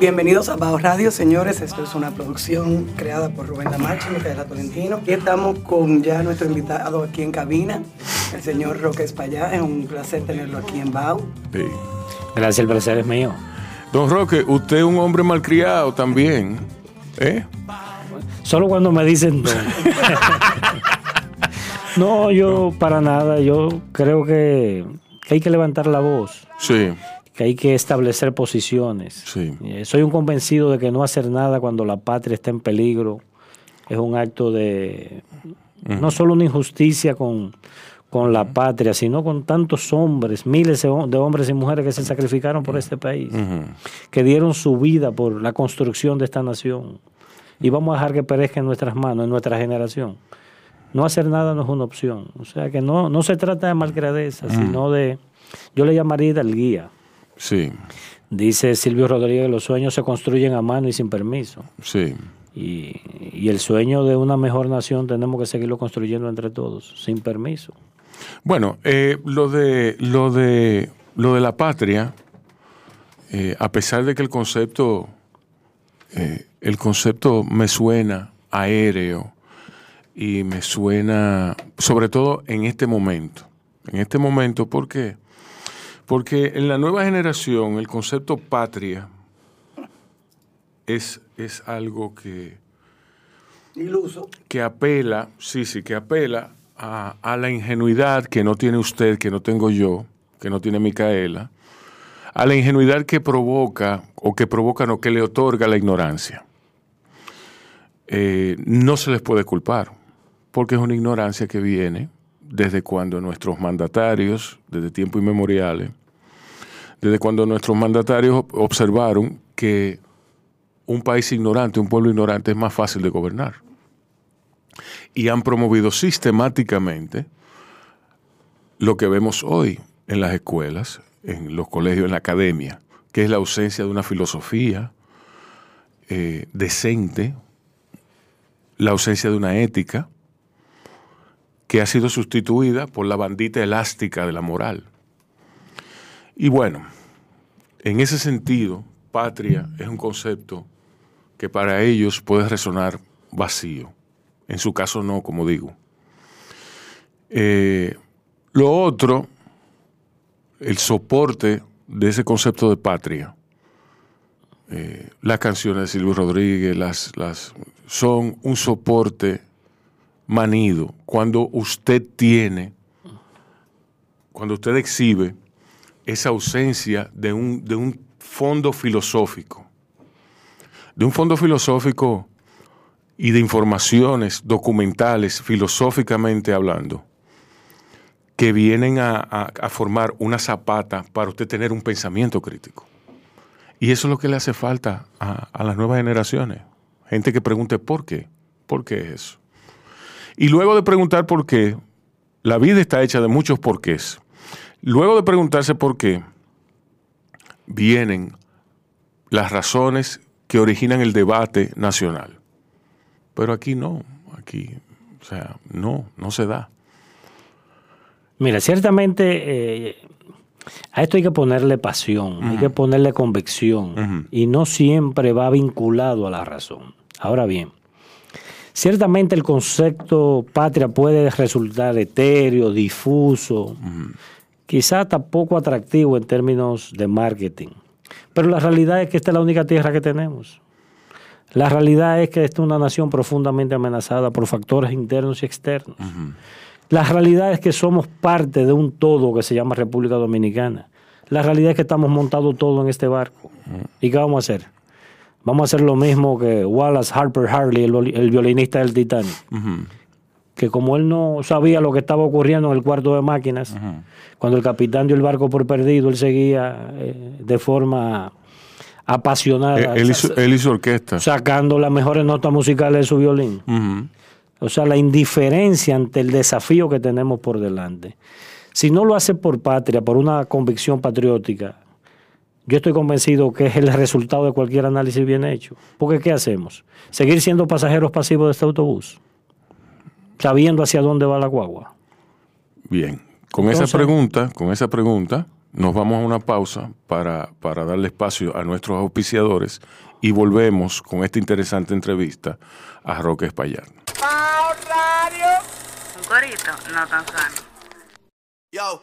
Bienvenidos a Bajo Radio, señores. Esto es una producción creada por Rubén Damacho, Micaela Tolentino. Y estamos con ya nuestro invitado aquí en cabina, el señor Roque Espallá. Es un placer tenerlo aquí en Bao. Sí. Gracias, el placer es mío. Don Roque, usted es un hombre malcriado también. ¿Eh? Solo cuando me dicen don. no, yo para nada. Yo creo que hay que levantar la voz. Sí. Que hay que establecer posiciones. Sí. Eh, Soy un convencido de que no hacer nada cuando la patria está en peligro es un acto de no solo una injusticia con, con la patria, sino con tantos hombres, miles de hom- de hombres y mujeres que se sacrificaron por este país, que dieron su vida por la construcción de esta nación. Y vamos a dejar que perezca en nuestras manos, en nuestra generación. No hacer nada no es una opción. O sea que no, no se trata de malgradeza, sino de, yo le llamaría del guía. Sí. Dice Silvio Rodríguez, los sueños se construyen a mano y sin permiso. Sí. Y, y el sueño de una mejor nación tenemos que seguirlo construyendo entre todos, sin permiso. Bueno, eh, lo de lo de lo de la patria, eh, a pesar de que el concepto eh, el concepto me suena aéreo y me suena, sobre todo en este momento, en este momento, ¿por qué? Porque en la nueva generación el concepto patria es, es algo que, Iluso. que apela, sí, sí, que apela a, a la ingenuidad que no tiene usted, que no tengo yo, que no tiene Micaela, a la ingenuidad que provoca, o que provoca, no, que le otorga la ignorancia. Eh, no se les puede culpar, porque es una ignorancia que viene desde cuando nuestros mandatarios, desde tiempos inmemoriales, desde cuando nuestros mandatarios observaron que un país ignorante, un pueblo ignorante es más fácil de gobernar. Y han promovido sistemáticamente lo que vemos hoy en las escuelas, en los colegios, en la academia, que es la ausencia de una filosofía eh, decente, la ausencia de una ética, que ha sido sustituida por la bandita elástica de la moral. Y bueno, en ese sentido, patria es un concepto que para ellos puede resonar vacío. En su caso no, como digo. Eh, lo otro, el soporte de ese concepto de patria, eh, las canciones de Silvio Rodríguez, las, las, son un soporte manido. Cuando usted tiene, cuando usted exhibe esa ausencia de un, de un fondo filosófico, de un fondo filosófico y de informaciones documentales, filosóficamente hablando, que vienen a, a, formar una zapata para usted tener un pensamiento crítico. Y eso es lo que le hace falta a, a las nuevas generaciones. Gente que pregunte por qué, por qué es eso. Y luego de preguntar por qué, la vida está hecha de muchos porqués. Luego de preguntarse por qué, vienen las razones que originan el debate nacional. Pero aquí no, aquí, o sea, no, no se da. Mira, ciertamente eh, a esto hay que ponerle pasión, uh -huh. hay que ponerle convicción, uh -huh. y no siempre va vinculado a la razón. Ahora bien, ciertamente el concepto patria puede resultar etéreo, difuso, uh -huh. quizá tampoco atractivo en términos de marketing. Pero la realidad es que esta es la única tierra que tenemos. La realidad es que esta es una nación profundamente amenazada por factores internos y externos. Uh -huh. La realidad es que somos parte de un todo que se llama República Dominicana. La realidad es que estamos montados todo en este barco. ¿Y qué vamos a hacer? Vamos a hacer lo mismo que Wallace Harper Harley, el, el violinista del Titanic. Uh -huh. Que como él no sabía lo que estaba ocurriendo en el cuarto de máquinas, cuando el capitán dio el barco por perdido, él seguía eh, de forma apasionada. Él, él, hizo, él, hizo, orquesta. Sacando las mejores notas musicales de su violín. Uh -huh. O sea, la indiferencia ante el desafío que tenemos por delante. Si no lo hace por patria, por una convicción patriótica, yo estoy convencido que es el resultado de cualquier análisis bien hecho. Porque ¿qué hacemos? ¿Seguir siendo pasajeros pasivos de este autobús? Sabiendo hacia dónde va la guagua. Bien. Con Entonces, esa pregunta, con esa pregunta, nos vamos a una pausa para, para darle espacio a nuestros auspiciadores y volvemos con esta interesante entrevista a Roque Espaillat. Un corito no tan sano. Yo,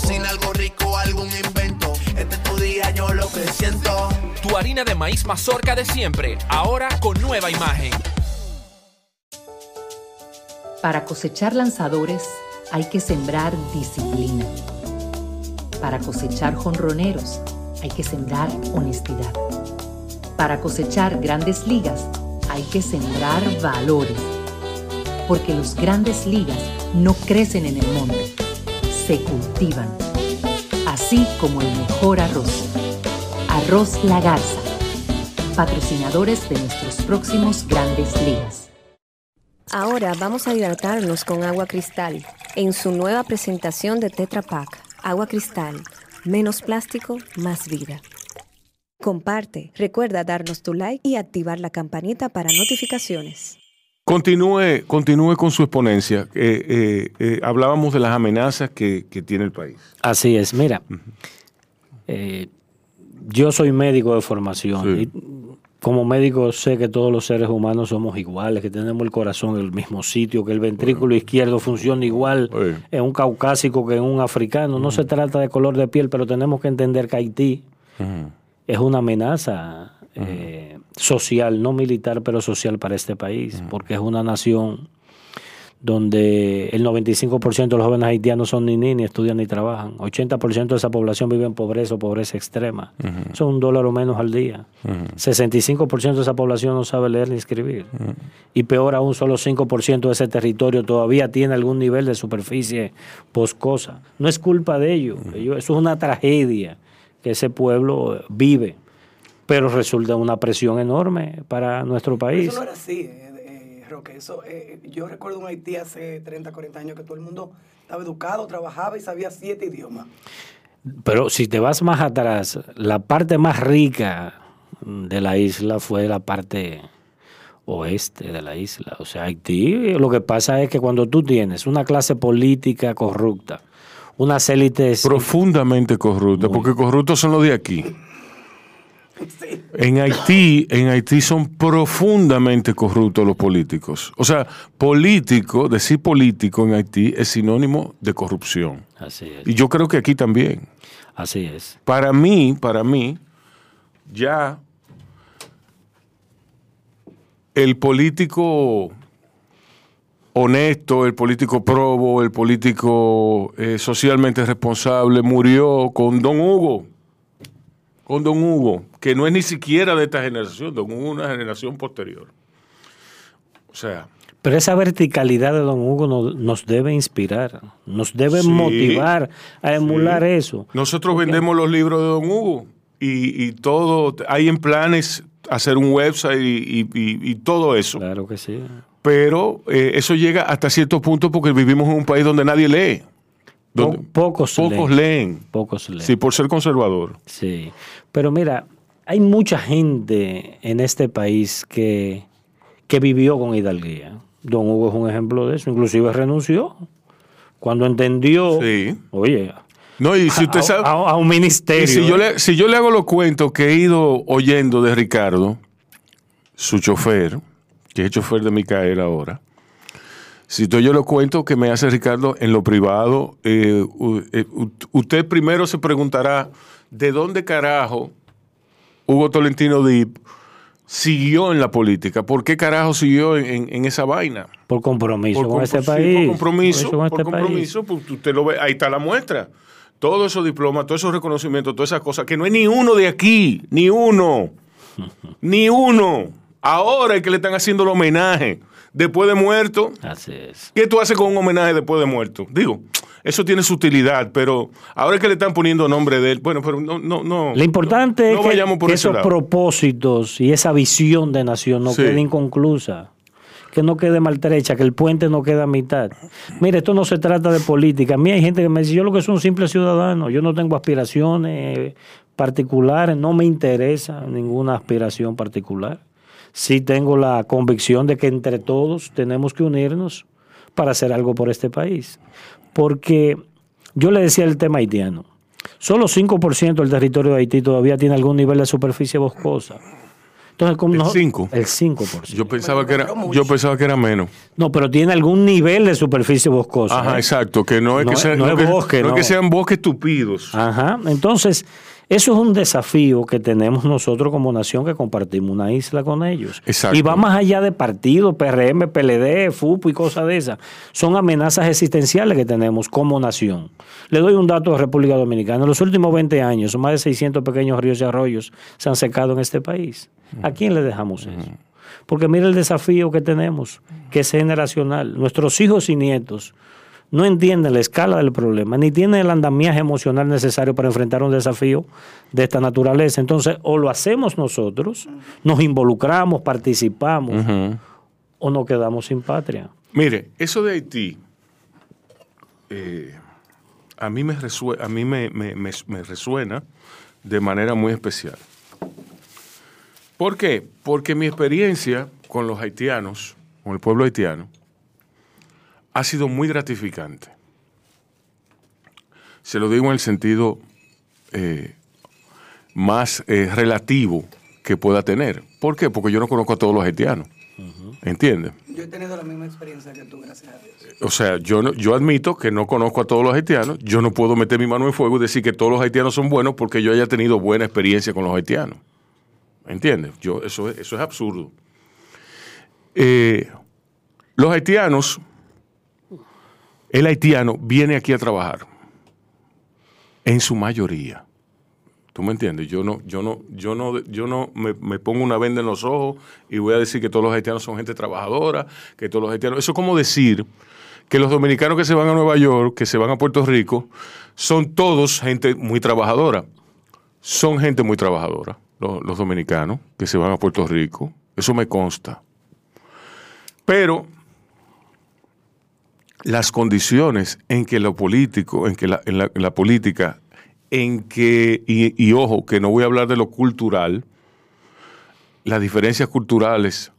Cocina algo rico, algún invento. Este es tu día, yo lo que siento. Tu harina de maíz mazorca de siempre, ahora con nueva imagen. Para cosechar lanzadores hay que sembrar disciplina. Para cosechar jonroneros hay que sembrar honestidad. Para cosechar grandes ligas hay que sembrar valores. Porque los grandes ligas no crecen en el monte, se cultivan. Así como el mejor arroz. Arroz La Garza. Patrocinadores de nuestros próximos grandes ligas. Ahora vamos a hidratarnos con agua cristal en su nueva presentación de Tetra Pak. Agua cristal. Menos plástico, más vida. Comparte, recuerda darnos tu like y activar la campanita para notificaciones. Continúe, continúe con su exponencia. Eh, eh, eh, hablábamos de las amenazas que, que tiene el país. Así es, mira, yo soy médico de formación Sí. y como médico sé que todos los seres humanos somos iguales, que tenemos el corazón en el mismo sitio, que el ventrículo izquierdo funciona igual en un caucásico que en un africano. No se trata de color de piel, pero tenemos que entender que Haití es una amenaza eh, social, no militar, pero social para este país, porque es una nación donde el 95% de los jóvenes haitianos son ni ni, ni estudian ni trabajan. 80% de esa población vive en pobreza o pobreza extrema. Son un dólar o menos al día. 65% de esa población no sabe leer ni escribir. Y peor aún, solo 5% de ese territorio todavía tiene algún nivel de superficie boscosa. No es culpa de ellos. ellos eso es una tragedia que ese pueblo vive. Pero resulta una presión enorme para nuestro país. Eso no era así, eh, eh, Roque. Eso, eh, yo recuerdo un Haití hace 30, 40 años que todo el mundo estaba educado, trabajaba y sabía siete idiomas. Pero si te vas más atrás, la parte más rica de la isla fue la parte oeste de la isla. O sea, Haití, lo que pasa es que cuando tú tienes una clase política corrupta, unas élites... Profundamente corruptos, porque corruptos son los de aquí. En Haití, en Haití son profundamente corruptos los políticos. O sea, político, decir político en Haití es sinónimo de corrupción. Así es, Y yo creo que aquí también. así es. Para mí, para mí, ya el político honesto, el político probo, el político eh, socialmente responsable murió con Don Hugo. Con Don Hugo, que no es ni siquiera de esta generación, Don Hugo es una generación posterior. O sea, Pero esa verticalidad de don Hugo nos, nos debe inspirar, nos debe Sí, motivar a emular eso. nosotros vendemos los libros de Don Hugo y, y todo, hay en planes hacer un website y, y- y- y todo eso. Claro que sí. pero eh, eso llega hasta cierto punto porque vivimos en un país donde nadie lee. Po- pocos pocos leen. leen. Pocos leen. Sí, por ser conservador. Sí, pero mira, hay mucha gente en este país que, que vivió con hidalguía. Don Hugo es un ejemplo de eso, inclusive renunció cuando entendió, Sí. oye, No, y si usted a, sabe. a- a un ministerio. y si yo, ¿eh? le, si yo le hago los cuentos que he ido oyendo de Ricardo, su chofer, que es chofer de Micael ahora, si tú- yo le cuento que me hace Ricardo en lo privado, eh, eh, usted primero se preguntará, ¿de dónde carajo Hugo Tolentino Dip siguió en la política? ¿Por qué carajo siguió en, en- en esa vaina? por compromiso con este sí, país. por compromiso, Por, por este país. compromiso, pues usted lo ve, ahí está la muestra. Todos esos diplomas, todos esos reconocimientos, todas esas cosas, que no hay ni uno de aquí, ni uno, ni uno. Ahora es que le están haciendo el homenaje después de muerto. Así es. ¿Qué tú haces con un homenaje después de muerto? Digo, eso tiene su utilidad, pero ahora es que le están poniendo nombre de él, bueno, pero no, no, no. Lo importante no es que, por esos lado. propósitos y esa visión de nación no Sí. quede inconclusa, que no quede maltrecha, que el puente no quede a mitad. Mire, esto no se trata de política. A mí hay gente que me dice, yo lo que soy un simple ciudadano, yo no tengo aspiraciones particulares, no me interesa ninguna aspiración particular. Sí tengo la convicción de que entre todos tenemos que unirnos para hacer algo por este país. Porque yo le decía el tema haitiano. Solo 5% del territorio de Haití todavía tiene algún nivel de superficie boscosa. Entonces, ¿cómo ¿El no- 5? El 5%. Yo pensaba que era, yo pensaba que era menos. No, pero tiene algún nivel de superficie boscosa. Ajá, ¿eh? exacto, que no es No que es- no es que- bosque, no es no. que sean bosques tupidos. Ajá. Entonces, eso es un desafío que tenemos nosotros como nación que compartimos una isla con ellos. Exacto. Y va más allá de partidos, PRM, PLD, FUPO y cosas de esas. Son amenazas existenciales que tenemos como nación. Le doy un dato de República Dominicana. En los últimos 20 años, más de 600 pequeños ríos y arroyos se han secado en este país. ¿A quién le dejamos eso? Porque mira el desafío que tenemos, que es generacional. Nuestros hijos y nietos no entienden la escala del problema, ni tienen el andamiaje emocional necesario para enfrentar un desafío de esta naturaleza. Entonces, o lo hacemos nosotros, nos involucramos, participamos, o nos quedamos sin patria. Mire, eso de Haití, eh, a mí, me, resue- a mí me, me- me- me resuena de manera muy especial. ¿Por qué? Porque mi experiencia con los haitianos, con el pueblo haitiano, ha sido muy gratificante. Se lo digo en el sentido eh, más eh, relativo que pueda tener. ¿Por qué? Porque yo no conozco a todos los haitianos. ¿Entiendes? Yo he tenido la misma experiencia que tú, gracias a Dios. O sea, yo, no- yo admito que no conozco a todos los haitianos. Yo no puedo meter mi mano en fuego y decir que todos los haitianos son buenos porque yo haya tenido buena experiencia con los haitianos. ¿Entiendes? Yo, eso, es- eso es absurdo. Eh, los haitianos, el haitiano viene aquí a trabajar. En su mayoría. ¿Tú me entiendes? Yo no, yo no, yo no, yo no me, pongo una venda en los ojos y voy a decir que todos los haitianos son gente trabajadora, que todos los haitianos. Eso es como decir que los dominicanos que se van a Nueva York, que se van a Puerto Rico, son todos gente muy trabajadora. Son gente muy trabajadora, los dominicanos que se van a Puerto Rico. Eso me consta. Pero las condiciones en que lo político, en que la, en la- política, en que, y, ojo, que no voy a hablar de lo cultural, las diferencias culturales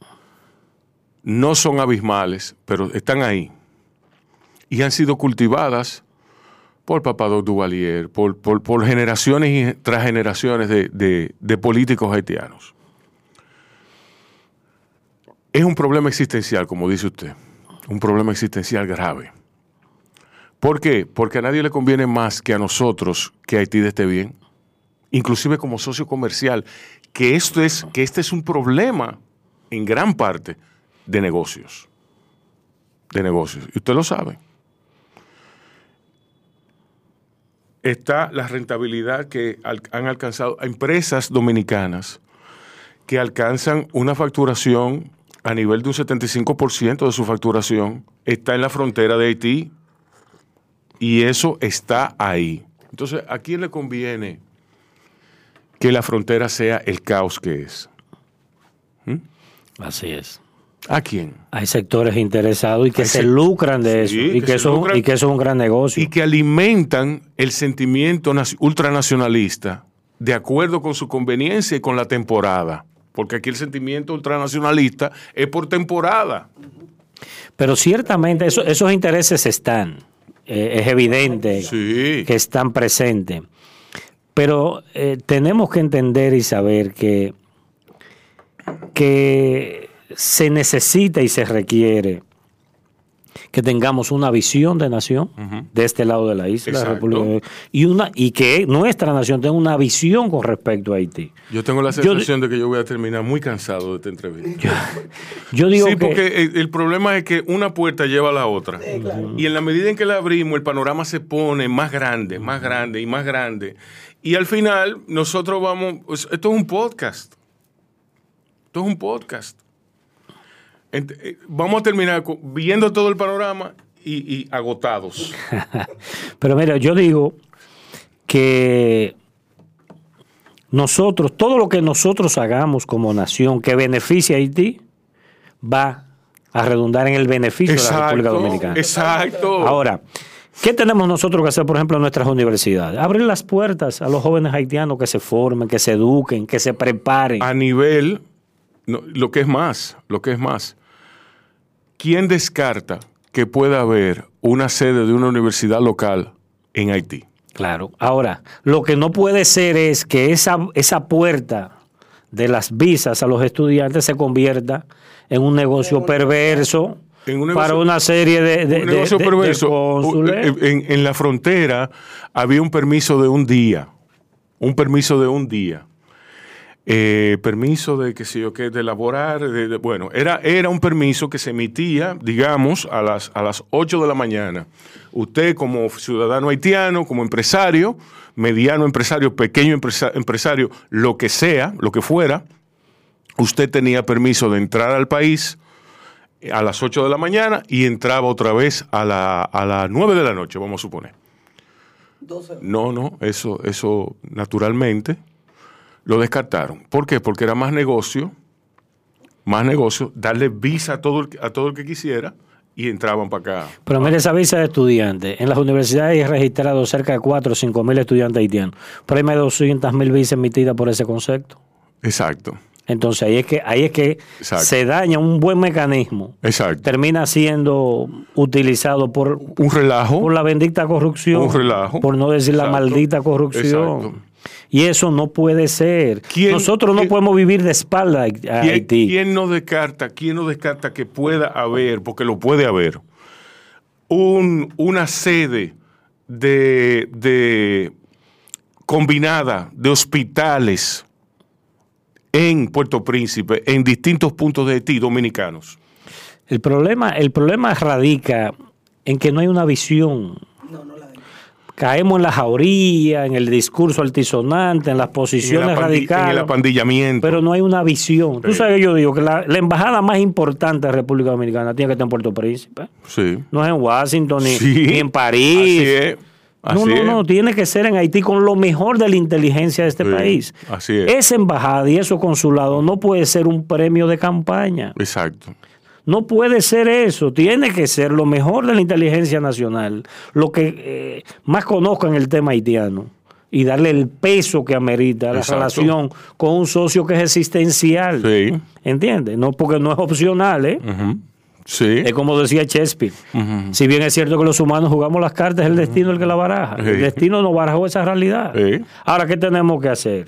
no son abismales, pero están ahí. Y han sido cultivadas por Papadoc Duvalier, por, generaciones y tras generaciones de políticos haitianos. Es un problema existencial, como dice usted, un problema existencial grave. ¿Por qué? Porque a nadie le conviene más que a nosotros que Haití esté bien, inclusive como socio comercial, que, esto es, que este es un problema en gran parte de negocios. De negocios. Y usted lo sabe. Está la rentabilidad que han alcanzado empresas dominicanas que alcanzan una facturación a nivel de un 75% de su facturación, está en la frontera de Haití y eso está ahí. Entonces, ¿a quién le conviene que la frontera sea el caos que es? Así es. ¿A quién? Hay sectores interesados y que se lucran de Sí, eso y que que, se eso, lucran. y que eso es un gran negocio. Y que alimentan el sentimiento naci- ultranacionalista de acuerdo con su conveniencia y con la temporada. Porque aquí el sentimiento ultranacionalista es por temporada. Pero ciertamente eso- esos intereses están. Eh, es evidente Sí. que están presentes. Pero eh, tenemos que entender y saber que, que se necesita y se requiere que tengamos una visión de nación de este lado de la isla, la. República y una y que nuestra nación tenga una visión con respecto a Haití. Yo tengo la Yo- sensación de que yo voy a terminar muy cansado de esta entrevista. Yo digo sí, que porque el, el problema es que una puerta lleva a la otra. Y en la medida en que la abrimos, el panorama se pone más grande, más grande y más grande. Y al final, nosotros vamos. esto es un podcast. Esto es un podcast. Eh, vamos a terminar viendo todo el panorama y, y agotados. Pero mira, yo digo que nosotros, todo lo que nosotros hagamos como nación que beneficie a Haití, va a redundar en el beneficio de la República Dominicana. Exacto. Ahora, ¿qué tenemos nosotros que hacer, por ejemplo, en nuestras universidades? Abrir las puertas a los jóvenes haitianos que se formen, que se eduquen, que se preparen. a nivel, no, lo que es más, lo que es más, ¿quién descarta que pueda haber una sede de una universidad local en Haití? Claro. Ahora, lo que no puede ser es que esa, esa puerta de las visas a los estudiantes se convierta en un negocio perverso En un negocio- para una serie de, de, un negocio de- de perverso. cónsules. En, en la frontera había un permiso de un día. Un permiso de un día. Eh, permiso de que sé yo qué, de elaborar, de- de- bueno, era, era un permiso que se emitía, digamos, a las, a las 8 de la mañana. Usted como ciudadano haitiano, como empresario, mediano empresario, pequeño empresa- empresario, lo que sea, lo que fuera, usted tenía permiso de entrar al país a las 8 de la mañana y entraba otra vez a, la, a las 9 de la noche, vamos a suponer. 12 No, no, eso, eso naturalmente lo descartaron. ¿Por qué? Porque era más negocio, más negocio, darle visa a todo el, a todo el que quisiera y entraban para acá. Pero mire esa visa de estudiante. En las universidades hay registrados cerca de 4 o 5 mil estudiantes haitianos. Pero hay más de 200 mil visas emitidas por ese concepto. Exacto, Entonces ahí es que, ahí es que Exacto. se daña un buen mecanismo. exacto. Termina siendo utilizado por, Un relajo. por la bendita corrupción. Un relajo. Por no decir la maldita corrupción. Exacto. Y eso no puede ser. ¿Quién- Nosotros no podemos vivir de espalda a a ¿Quién, Haití. quién no descarta, quién no descarta que pueda haber, porque lo puede haber, un, una sede de, de combinada de hospitales en Puerto Príncipe, en distintos puntos de Haití dominicanos? El problema, el problema radica en que no hay una visión. No, no la hay. Caemos en la jauría, en el discurso altisonante, en las En posiciones apandi- en radicales. el apandillamiento. Pero no hay una visión. Tú Sí. sabes que yo digo que la, la embajada más importante de República Dominicana tiene que estar en Puerto Príncipe. sí. No es en Washington ni, Sí. ni en París. Así es. No, no, es. no, tiene que ser en Haití con lo mejor de la inteligencia de este Sí, país. así es. Esa embajada y esos consulados no puede ser un premio de campaña. Exacto. No puede ser eso. Tiene que ser lo mejor de la inteligencia nacional, lo que eh, más conozcan el tema haitiano y darle el peso que amerita a la Exacto. relación con un socio que es existencial. Sí. ¿Entiendes? No porque no es opcional, ¿eh? Sí. Es como decía Shakespeare. Si bien es cierto que los humanos jugamos las cartas, es el destino el que la baraja. El destino no barajó esa realidad. Sí. Ahora, ¿qué tenemos que hacer?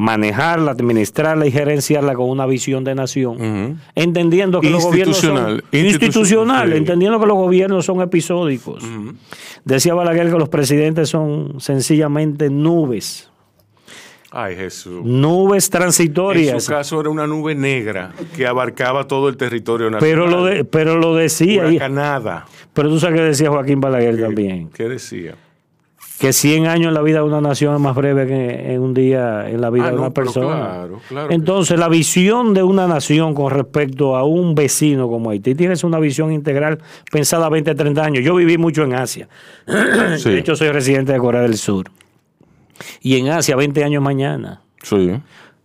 Manejarla, administrarla y gerenciarla con una visión de nación, entendiendo que los gobiernos son Institucional, institucional, sí. entendiendo que los gobiernos son episódicos. Decía Balaguer que los presidentes son sencillamente nubes, Ay, Jesús. nubes En transitorias. su caso era una nube negra que abarcaba todo el territorio nacional. Pero lo, de- pero lo decía, Huracanada. pero tú sabes que decía Joaquín Balaguer también. ¿Qué decía? Que 100 años en la vida de una nación es más breve que en un día en la vida Ah, de una persona. claro, claro Entonces, la visión de una nación con respecto a un vecino como Haití tiene que ser una visión integral pensada a 20, 30 años. Yo viví mucho en Asia. Sí. De hecho, soy residente de Corea del Sur. Y en Asia, 20 años mañana. Sí.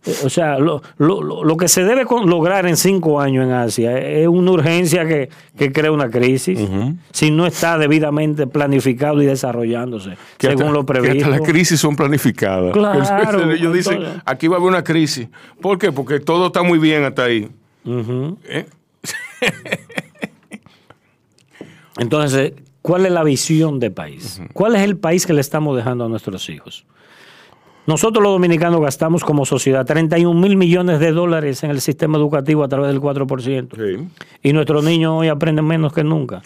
Eh, O sea, lo, lo- lo- que se debe lograr en cinco años en Asia es una urgencia que, que crea una crisis si no está debidamente planificado y desarrollándose Que según hasta, lo que previsto. hasta las crisis son planificadas. Claro, Ellos dicen, entonces- aquí va a haber una crisis. ¿Por qué? Porque todo está muy bien hasta ahí. ¿Eh? Entonces, ¿cuál es la visión de país? ¿Cuál es el país que le estamos dejando a nuestros hijos? Nosotros los dominicanos gastamos como sociedad 31 mil millones de dólares en el sistema educativo a través del 4%. Sí. Y nuestros niños hoy aprenden menos que nunca.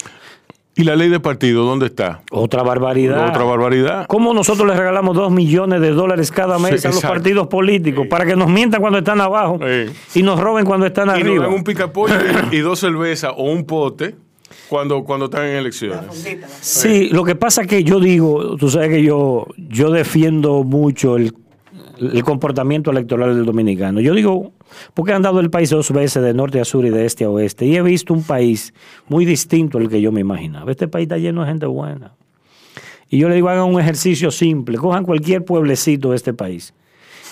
¿Y la ley de partido dónde está? Otra barbaridad. Otra barbaridad. ¿Cómo nosotros les regalamos dos millones de dólares cada mes Sí, a los partidos políticos para que nos mientan cuando están abajo Sí. y nos roben cuando están Y nos arriba? dan un picapollo y dos cervezas o un pote cuando, cuando están en elecciones. Sí, lo que pasa es que yo digo, tú sabes que yo, yo defiendo mucho el, el comportamiento electoral del dominicano. Yo digo, porque he andado el país dos veces de norte a sur y de este a oeste, y he visto un país muy distinto al que yo me imaginaba. Este país está lleno de gente buena. Y yo le digo, hagan un ejercicio simple, cojan cualquier pueblecito de este país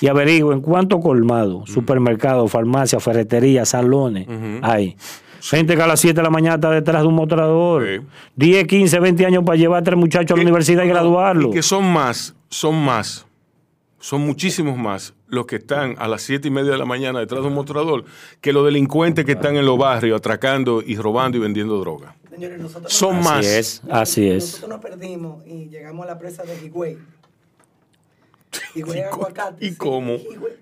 y averigüen cuánto colmado, supermercado, farmacia, ferretería, salones hay. Gente que a las 7 de la mañana está detrás de un mostrador. Sí. 10, 15, 20 años para llevar a tres muchachos a la universidad y no, graduarlo. Y que son más, son más, son muchísimos más los que están a las siete y media de la mañana detrás de un mostrador que los delincuentes que están en los barrios atracando y robando y vendiendo droga. Señores, nosotros Son nos- más. Así es, así es. Nosotros nos perdimos y llegamos a la presa de Higüey. ¿Y cómo- aguacate. y sí, cómo?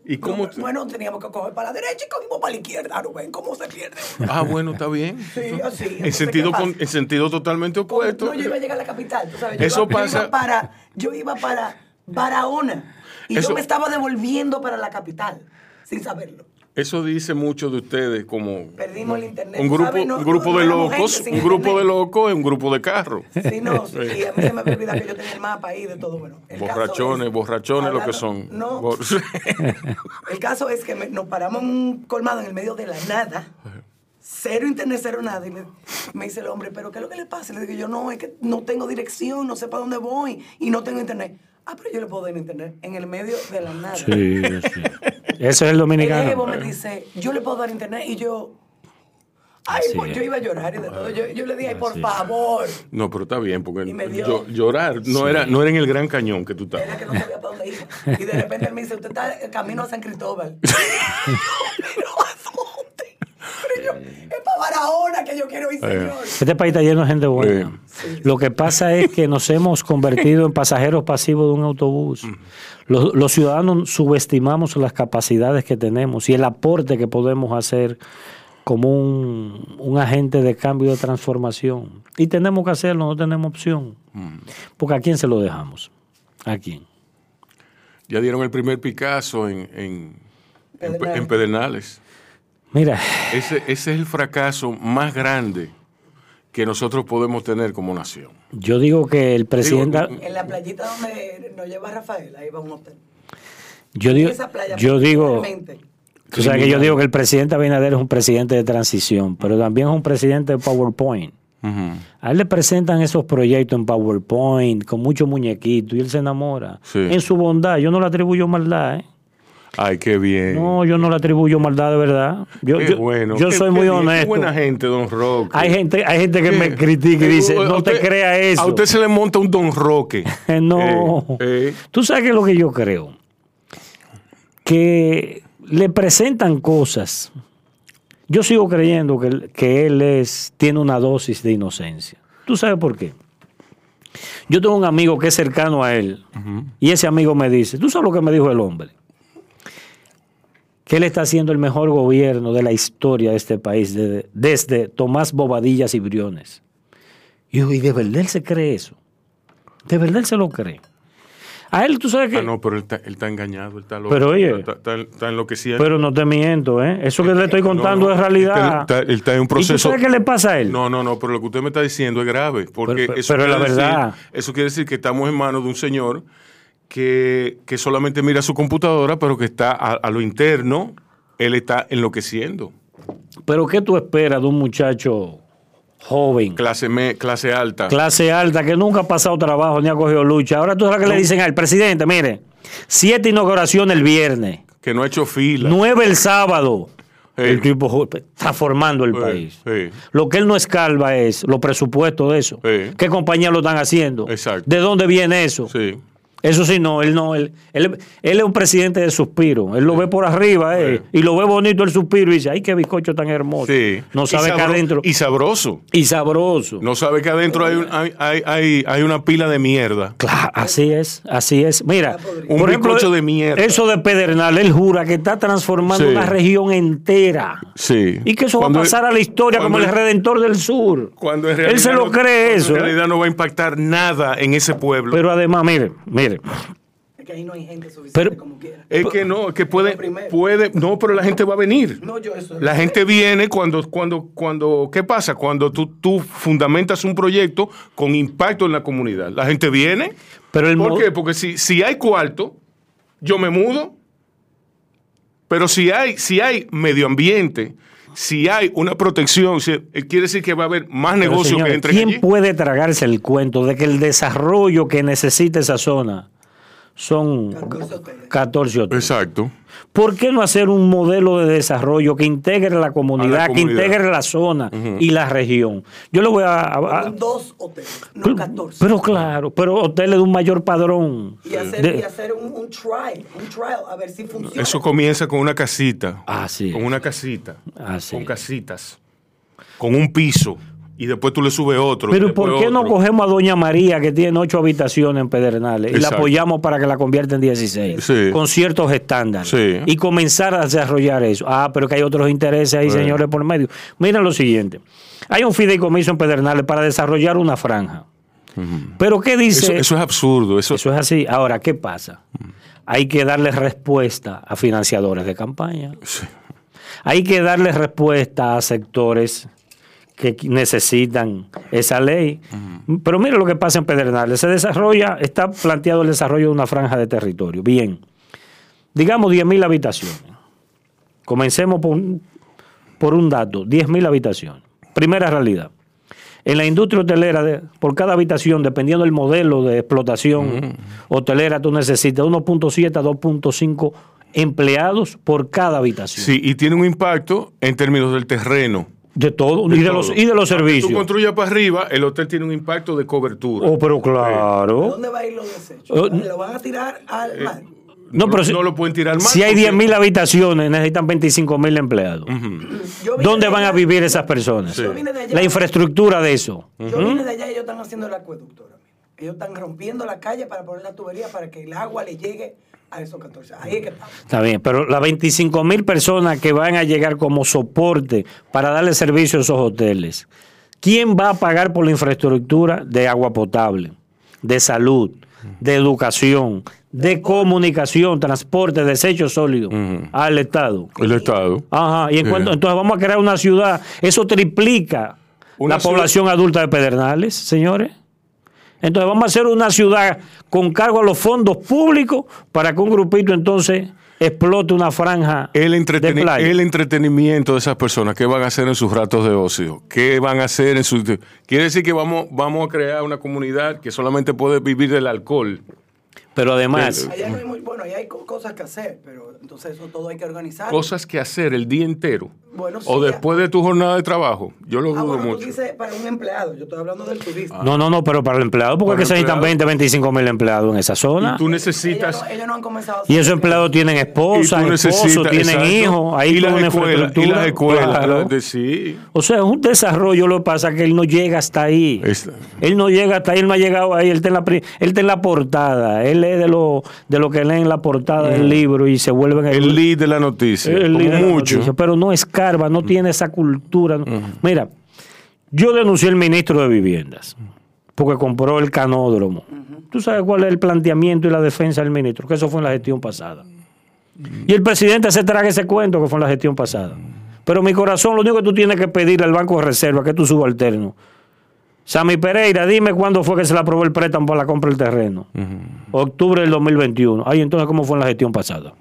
¿Y cómo No, bueno, teníamos que coger para la derecha y cogimos para la izquierda. ¿No ven cómo se pierde? Ah, bueno, está bien. Sí, así. En sentido, ¿qué con- pasa? en sentido totalmente opuesto. No, yo iba a llegar a la capital, tú sabes. Yo Eso iba, yo pasa- iba para, yo iba para Barahona. Y Eso- yo me estaba devolviendo para la capital, sin saberlo. Eso dice mucho de ustedes como Perdimos el internet. un grupo, ¿sabes? No- un grupo no de locos, un grupo internet. de locos es un grupo de carros. Sí, no, sí, y a mí se me olvidado que yo tenía el mapa ahí de todo. Bueno, el caso Borrachones, es- borrachones lo que son. No, Bor- el caso es que me- nos paramos en un colmado en el medio de la nada. Cero internet, cero nada. Y me, me dice el hombre, ¿pero qué es lo que le pasa? Le digo yo, no, es que no tengo dirección, no sé para dónde voy y no tengo internet. Ah, pero yo le puedo dar internet en el medio de la nada. Sí, sí. Ese es el El dominicano. Evo me dice, yo le puedo dar internet y yo... Ay, Así pues es. yo iba a llorar y de todo. Yo, yo le dije, ay, por Así es. favor. No, pero está bien, porque Y me dio- llorar no, era, no era en el Gran Cañón que tú Era estabas. que no sabía para dónde iba. Y de repente él me dice, usted está en camino a San Cristóbal. Pero ¿a dónde? Pero yo, es Barahona que yo quiero ir, señor. Este país está lleno de gente buena. Lo que pasa es que nos hemos convertido en pasajeros pasivos de un autobús. Los, los ciudadanos subestimamos las capacidades que tenemos y el aporte que podemos hacer como un, un agente de cambio de transformación. Y tenemos que hacerlo, no tenemos opción. Porque ¿a quién se lo dejamos? ¿A quién? Ya dieron el primer Picasso en, en, en en Pedernales. Mira, Ese, ese es el fracaso más grande que nosotros podemos tener como nación. yo digo que el presidente... Digo, En la playita donde nos lleva Rafael, ahí va un hotel. Yo digo, Esa playa, yo digo, tú sabes que yo digo que el presidente Abinader es un presidente de transición, pero también es un presidente de PowerPoint. A él le presentan esos proyectos en PowerPoint con muchos muñequitos y él se enamora. Sí. En su bondad, yo no le atribuyo maldad, ¿eh? Ay, qué bien. No, yo no le atribuyo maldad de verdad. Yo, qué yo- bueno. yo soy qué muy bien, qué honesto. buena gente, don Roque. Hay gente, hay gente que me critica y Eh, dice, a no te crea eso. A usted se le monta un don Roque. no. Eh, eh. Tú sabes que es lo que yo creo. Que le presentan cosas. Yo sigo creyendo que, él- que él es, tiene una dosis de inocencia. ¿Tú sabes por qué? Yo tengo un amigo que es cercano a él y ese amigo me dice, ¿tú sabes lo que me dijo el hombre? Que él está haciendo el mejor gobierno de la historia de este país desde, desde Tomás Bobadillas y Briones. Y yo, ¿y de verdad él se cree eso? ¿De verdad él se lo cree? A él, tú sabes que... Ah, no, pero él está, él está engañado, él está loco. Pero, oye. Está, está, está enloqueciendo. Pero no te miento, ¿eh? Eso que le estoy contando no, es realidad. Él está- en un ¿Y tú proceso- sabes qué le pasa a él? No, no, no, pero lo que usted me está diciendo es grave. Porque Pero- eso, pero la verdad. Decir, eso quiere decir que estamos en manos de un señor que, que solamente mira su computadora, pero que está a, a lo interno, él está enloqueciendo. Pero ¿qué tú esperas de un muchacho joven, Clase, me, clase alta. clase alta, que nunca ha pasado trabajo ni ha cogido lucha? Ahora tú sabes que le dicen al presidente, mire, siete inauguraciones el viernes, que no ha hecho fila. nueve el sábado. Sí. El tipo está formando el país. Lo que él no escalva es los presupuestos de eso. ¿Qué compañías lo están haciendo? Exacto. ¿De dónde viene eso? Sí. Eso sí, no, él no, él, él, él es un presidente de suspiro. Él lo ve por arriba, eh, Sí. y lo ve bonito el suspiro y dice, ay, qué bizcocho tan hermoso. sí. No Y sabe que adentro. Y sabroso. Y sabroso. No sabe que adentro hay, un- hay, hay, hay, hay una pila de mierda. Claro, así es, así es. Mira, Un bizcocho de mierda. Eso de Pedernal, él jura que está transformando Sí. una región entera. Sí. Y que eso Cuando va a pasar a la historia como el redentor del sur. Cuando en él realidad se lo cree eso. En ¿eh? realidad no va a impactar nada en ese pueblo. Pero además, mire, mire, Es que ahí no hay gente suficiente Pero- como quiera. es que no, que puede, puede, no, pero la gente va a venir. No, yo eso. La gente viene cuando, cuando, cuando, ¿qué pasa? Cuando tú, tú fundamentas un proyecto con impacto en la comunidad. La gente viene. pero el ¿Por qué? Porque si, si hay cuarto, yo me mudo. Pero si hay, si hay medio ambiente, si hay una protección, quiere decir que va a haber más Pero, negocio señores, que entre ¿Quién allí. puede tragarse el cuento de que el desarrollo que necesita esa zona son 14 hoteles. 14 hoteles? Exacto. ¿Por qué no hacer un modelo de desarrollo que integre la comunidad, que comunidad. integre la zona y la región? Yo le voy a... a- dos hoteles, no pero, 14. pero claro, pero hoteles de un mayor padrón. y hacer, De- y hacer un, un trial, un trial, a ver si funciona. Eso comienza con una casita. Así Con es. una casita. Así Con casitas. Con un piso. Y después tú le subes otro. Pero ¿por qué no cogemos a Doña María, que tiene ocho habitaciones en Pedernales, y la apoyamos para que la convierta en 16? Sí. Con ciertos estándares. Sí. Y comenzar a desarrollar eso. Ah, pero que hay otros intereses ahí, Sí. señores, por medio. Miren lo siguiente. Hay un fideicomiso en Pedernales para desarrollar una franja. Pero ¿qué dice? Eso, eso es absurdo. Eso, Eso es así. Ahora, ¿qué pasa? Hay que darle respuesta a financiadores de campaña. Sí. Hay que darle respuesta a sectores que necesitan esa ley. Pero mire lo que pasa en Pedernales. Se desarrolla, está planteado el desarrollo de una franja de territorio. Bien. Digamos 10.000 habitaciones. Comencemos por, un- por un dato, 10.000 habitaciones. Primera realidad. En la industria hotelera, de- por cada habitación, dependiendo del modelo de explotación hotelera, tú necesitas 1.7 a 2.5 empleados por cada habitación. Sí, y tiene un impacto en términos del terreno. De todo, de y, de los, y de los servicios. Tú construyas para arriba, el hotel tiene un impacto de cobertura. Oh, pero claro. ¿Dónde va a ir los desechos? Oh, ¿Lo van a tirar Eh, al mar? No, pero si, no lo pueden tirar mal. si hay porque- 10.000 habitaciones, necesitan 25.000 empleados. Vine ¿Dónde de van a vivir esas personas? Yo vine de allá. La infraestructura de eso. Yo vine de allá y ellos están haciendo el acueducto. Ellos están rompiendo la calle para poner la tubería para que el agua le llegue a esos 14. Ahí es que estamos. Está bien, pero las 25 mil personas que van a llegar como soporte para darle servicio a esos hoteles, ¿quién va a pagar por la infraestructura de agua potable, de salud, de educación, de comunicación, transporte, desechos sólidos al Estado? El Estado. Ajá, y en cuanto, entonces vamos a crear una ciudad, eso triplica Una la ciudad- población adulta de Pedernales, señores. Entonces vamos a hacer una ciudad con cargo a los fondos públicos para que un grupito entonces explote una franja El, de playa. el entretenimiento de esas personas, ¿qué van a hacer en sus ratos de ocio? ¿Qué van a hacer en sus... Quiere decir que vamos, vamos a crear una comunidad que solamente puede vivir del alcohol. Pero además, Allá no hay muy, bueno, allá hay co- cosas que hacer, pero entonces eso todo hay que organizar. Cosas que hacer el día entero. Bueno, sí, o ya. después de tu jornada de trabajo. Yo lo Ah, dudo bueno, tú mucho. dices para un empleado, yo estoy hablando del turista. no, no, no, pero para el empleado, porque es que se necesitan empleado. 20, 25 mil empleados en esa zona. Y tú Ellos necesitas... no, ellos no han comenzado Y esos empleados tienen esposa, tú necesitas- tienen hijos, ahí y las una escuelas, y infraestructura. las escuelas. Claro. de- sí. O sea, es un desarrollo, lo que pasa es que él no llega hasta ahí. Es- Él no llega hasta ahí, él no ha llegado ahí, él está en la, él está en la portada, él de lo, de lo que leen la portada del libro y se vuelven El lead de la noticia. el de la mucho. noticia, pero no escarba, no tiene esa cultura. no. Mira, yo denuncié al ministro de Viviendas porque compró el canódromo. ¿Tú sabes cuál es el planteamiento y la defensa del ministro? Que eso fue en la gestión pasada. Y el presidente se traga ese cuento que fue en la gestión pasada. Pero mi corazón, lo único que tú tienes que pedir al Banco de Reserva, que tu subalterno. Sammy Pereira, dime cuándo fue que se le aprobó el préstamo para la compra del terreno. Octubre del 2021. Ay, entonces, ¿cómo fue en la gestión pasada?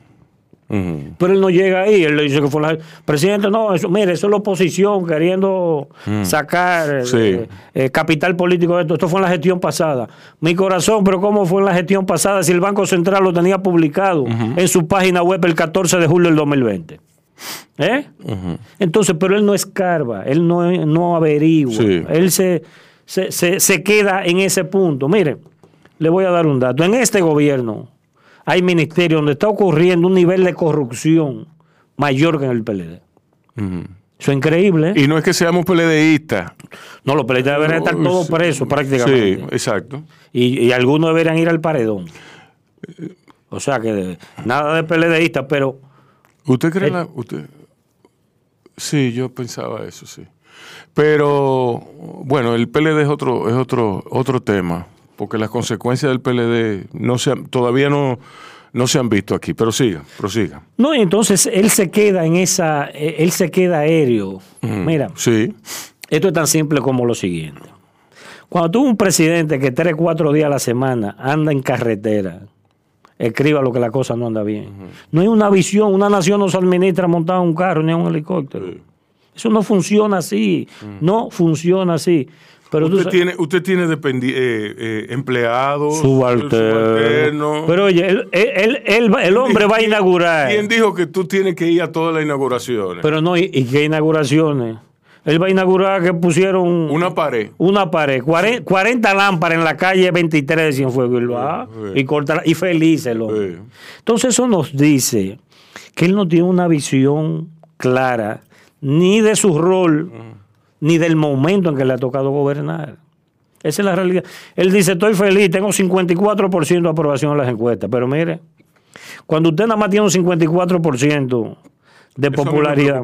Pero él no llega ahí, él le dice que fue la... Presidente, no, eso, mire, eso es la oposición queriendo sacar. Sí. eh, eh, capital político de esto. Esto fue en la gestión pasada. Mi corazón, pero ¿cómo fue en la gestión pasada si el Banco Central lo tenía publicado en su página web el 14 de julio del 2020? ¿Eh? Entonces, pero él no escarba, él no, no averigua, Sí. él se, se, se- se queda en ese punto. Mire, le voy a dar un dato. En este gobierno hay ministerios donde está ocurriendo un nivel de corrupción mayor que en el PLD. Eso es increíble. ¿eh? Y no es que seamos PLDistas. no, los PLD deberían estar todos presos Sí, prácticamente. exacto. Y, y algunos deberían ir al paredón. O sea que de- nada de PLDista, pero ¿Usted cree Eh. la.? Usted... Sí, yo pensaba eso, sí. Pero, bueno, el PLD es otro, es otro, otro tema, porque las consecuencias del PLD no se todavía no, no se han visto aquí. Pero siga, prosiga. no, y entonces él se queda en esa, eh, él se queda aéreo. Mira, Sí. Esto es tan simple como lo siguiente. Cuando tú un presidente que tres, cuatro días a la semana anda en carretera, escriba lo que la cosa no anda bien. No hay una visión, una nación no se administra montada en un carro ni en un helicóptero. Eso no funciona así, no funciona así. Pero usted, tiene, usted tiene eh, eh, empleados, subalterno. subalternos. Pero oye, el, el- el- el hombre va a inaugurar. ¿Quién dijo que tú tienes que ir a todas las inauguraciones? Pero no, ¿y, y qué inauguraciones? Él va a inaugurar que pusieron Una pared. una pared, 40, 40 lámparas en la calle 23 de Cienfuegos y va Sí. y corta y feliz el hombre. Sí. Entonces eso nos dice que él no tiene una visión clara ni de su rol ni del momento en que le ha tocado gobernar. Esa es la realidad. Él dice, estoy feliz, tengo 54% de aprobación en las encuestas, pero mire, cuando usted nada más tiene un 54% de Eso popularidad,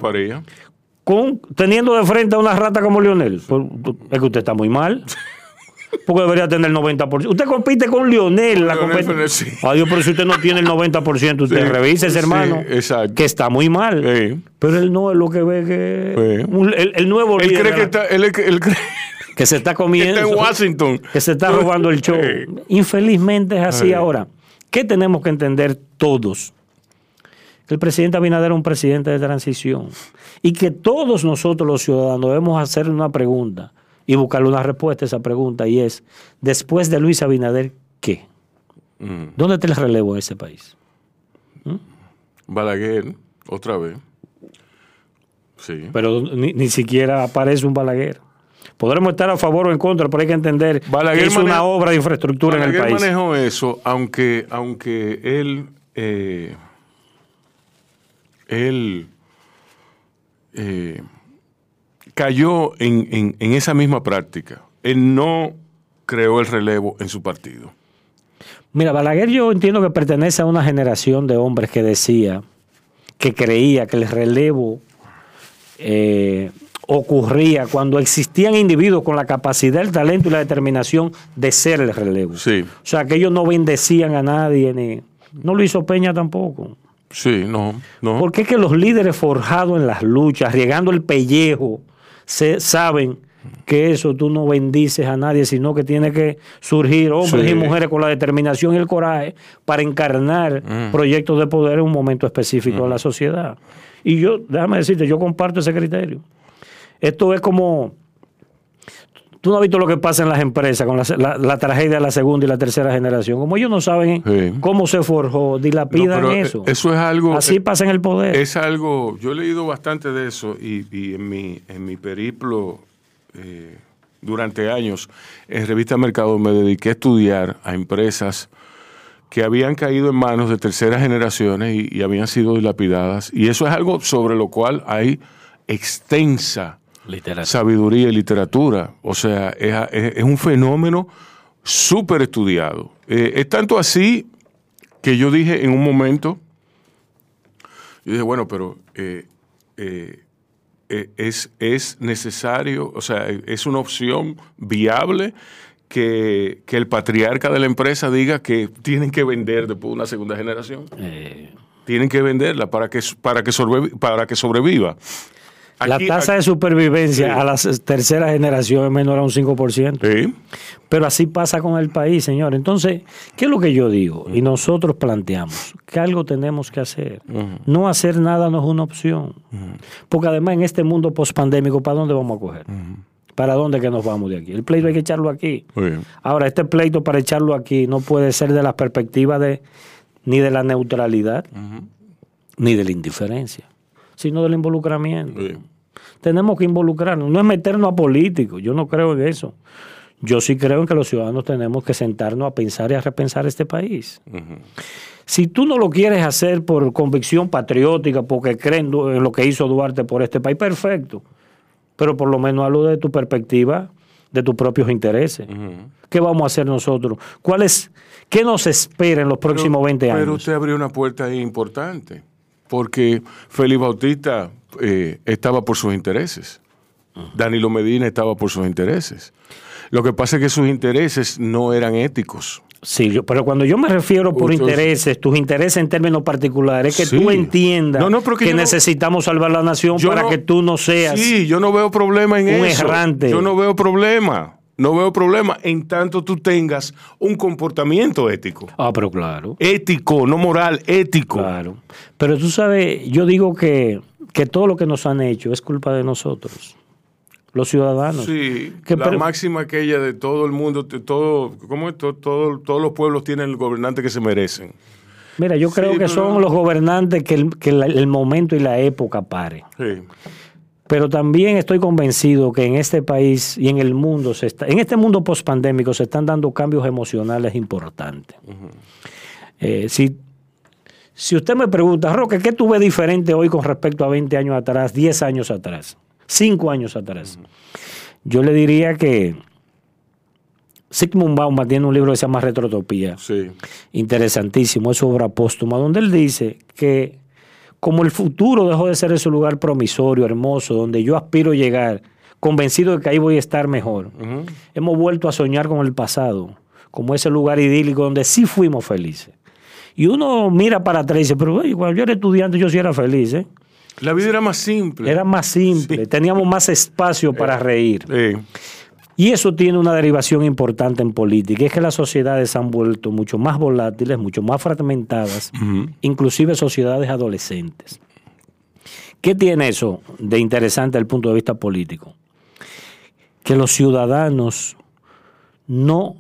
con, teniendo de frente a una rata como Lionel, pues, es que usted está muy mal. Porque debería tener el 90%. Usted compite con Lionel. La Lionel Fernández, sí. Adiós, pero si usted no tiene el 90%, usted Sí, revise ese sí, hermano. exacto. Que está muy mal. Sí. Pero él no es lo que ve que. Sí. un- el, el nuevo Él líder cree que está, él, él cree que se está que comiendo. está en Washington. Que se está robando el show. Sí. Infelizmente es así Sí. ahora. ¿Qué tenemos que entender todos? Que el presidente Abinader es un presidente de transición. Y que todos nosotros los ciudadanos debemos hacer una pregunta y buscarle una respuesta a esa pregunta. Y es, después de Luis Abinader, ¿qué? Mm. ¿Dónde está el relevo en ese país? Balaguer, otra vez. Sí. Pero ni, ni siquiera aparece un Balaguer. Podremos estar a favor o en contra, pero hay que entender Balaguer que es una obra de infraestructura en el país. manejó eso, aunque, aunque él, eh, él eh, cayó en, en- en esa misma práctica. Él no creó el relevo en su partido. Mira, Balaguer yo entiendo que pertenece a una generación de hombres que decía, que creía que el relevo eh, ocurría cuando existían individuos con la capacidad, el talento y la determinación de ser el relevo. Sí, O sea, que ellos no bendecían a nadie, ni no lo hizo Peña tampoco. sí, no, no. Porque es que los líderes forjados en las luchas, arriesgando el pellejo, se, saben que eso tú no bendices a nadie, sino que tiene que surgir hombres Sí. y mujeres con la determinación y el coraje para encarnar Mm. proyectos de poder en un momento específico de la sociedad. Y yo, déjame decirte, yo comparto ese criterio. Esto es como... Tú no has visto lo que pasa en las empresas con la, la- la tragedia de la segunda y la tercera generación. Como ellos no saben Sí. cómo se forjó, dilapidan No, pero, eh, eso. eso es algo- Así pasa en el poder. Es algo, yo he leído bastante de eso y, y en, mi, en mi periplo eh, durante años en Revista Mercado me dediqué a estudiar a empresas que habían caído en manos de terceras generaciones y, y habían sido dilapidadas. Y eso es algo sobre lo cual hay extensa Literal. sabiduría y literatura. O sea, es, un fenómeno súper estudiado. Eh, es tanto así que yo dije en un momento, yo dije, bueno, pero eh, eh, es, es necesario, o sea, es una opción viable que, que el patriarca de la empresa diga que tienen que vender después de una segunda generación. Tienen que venderla para que, para que, sobrevi- para que sobreviva. La tasa aquí- de supervivencia Sí. a la tercera generación es menor a un 5%. Sí. Pero así pasa con el país, señor. Entonces, ¿qué es lo que yo digo? Y nosotros planteamos que algo tenemos que hacer. No hacer nada no es una opción. Porque además en este mundo pospandémico, ¿para dónde vamos a coger? ¿Para dónde que nos vamos de aquí? El pleito hay que echarlo aquí. Ahora, este pleito para echarlo aquí no puede ser de la perspectiva de ni de la neutralidad, ni de la indiferencia, sino del involucramiento. Sí. Tenemos que involucrarnos, no es meternos a políticos, yo no creo en eso. Yo sí creo en que los ciudadanos tenemos que sentarnos a pensar y a repensar este país. Si tú no lo quieres hacer por convicción patriótica, porque creen en lo que hizo Duarte por este país, perfecto. Pero por lo menos hablo de tu perspectiva, de tus propios intereses. ¿Qué vamos a hacer nosotros? ¿Cuál es, ¿Qué nos espera en los próximos Pero- 20 años? Pero usted abrió una puerta importante, porque Félix Bautista eh, estaba por sus intereses. Danilo Medina estaba por sus intereses. Lo que pasa es que sus intereses no eran éticos. Sí, yo- pero cuando yo me refiero por intereses, tus intereses en términos particulares, es que Sí. tú entiendas No, no, pero que no- necesitamos salvar la nación Yo para que tú no seas. Sí, yo no veo problema en un eso. errante. Yo no veo problema. No veo problema en tanto tú tengas un comportamiento ético. Ah, pero claro. Ético, no moral, ético. Claro. Pero tú sabes, yo digo que, que todo lo que nos han hecho es culpa de nosotros, los ciudadanos. Sí, Que la pero- máxima aquella de todo el mundo, de todo, ¿cómo es? Todo- todo- todos los pueblos tienen el gobernante que se merecen. Mira, yo creo Sí, que son los gobernantes que, el, que la- el momento y la época pare. Sí. Pero también estoy convencido que en este país y en el mundo, se está, en este mundo pospandémico, se están dando cambios emocionales importantes. Eh, si, si usted me pregunta, Roque, ¿qué tú ves diferente hoy con respecto a 20 años atrás, 10 años atrás, 5 años atrás? Yo le diría que Sigmund Bauman tiene un libro que se llama Retrotopía Sí. interesantísimo, es su obra póstuma, donde él dice que como el futuro dejó de ser ese lugar promisorio, hermoso, donde yo aspiro llegar, convencido de que ahí voy a estar mejor, hemos vuelto a soñar con el pasado, como ese lugar idílico donde sí fuimos felices. Y uno mira para atrás y dice, pero oye, cuando yo era estudiante yo sí era feliz, ¿eh? La vida era más simple. Era más simple, teníamos más espacio para reír. Sí. Y eso tiene una derivación importante en política, es que las sociedades se han vuelto mucho más volátiles, mucho más fragmentadas, inclusive sociedades adolescentes. ¿Qué tiene eso de interesante desde el punto de vista político? Que los ciudadanos no,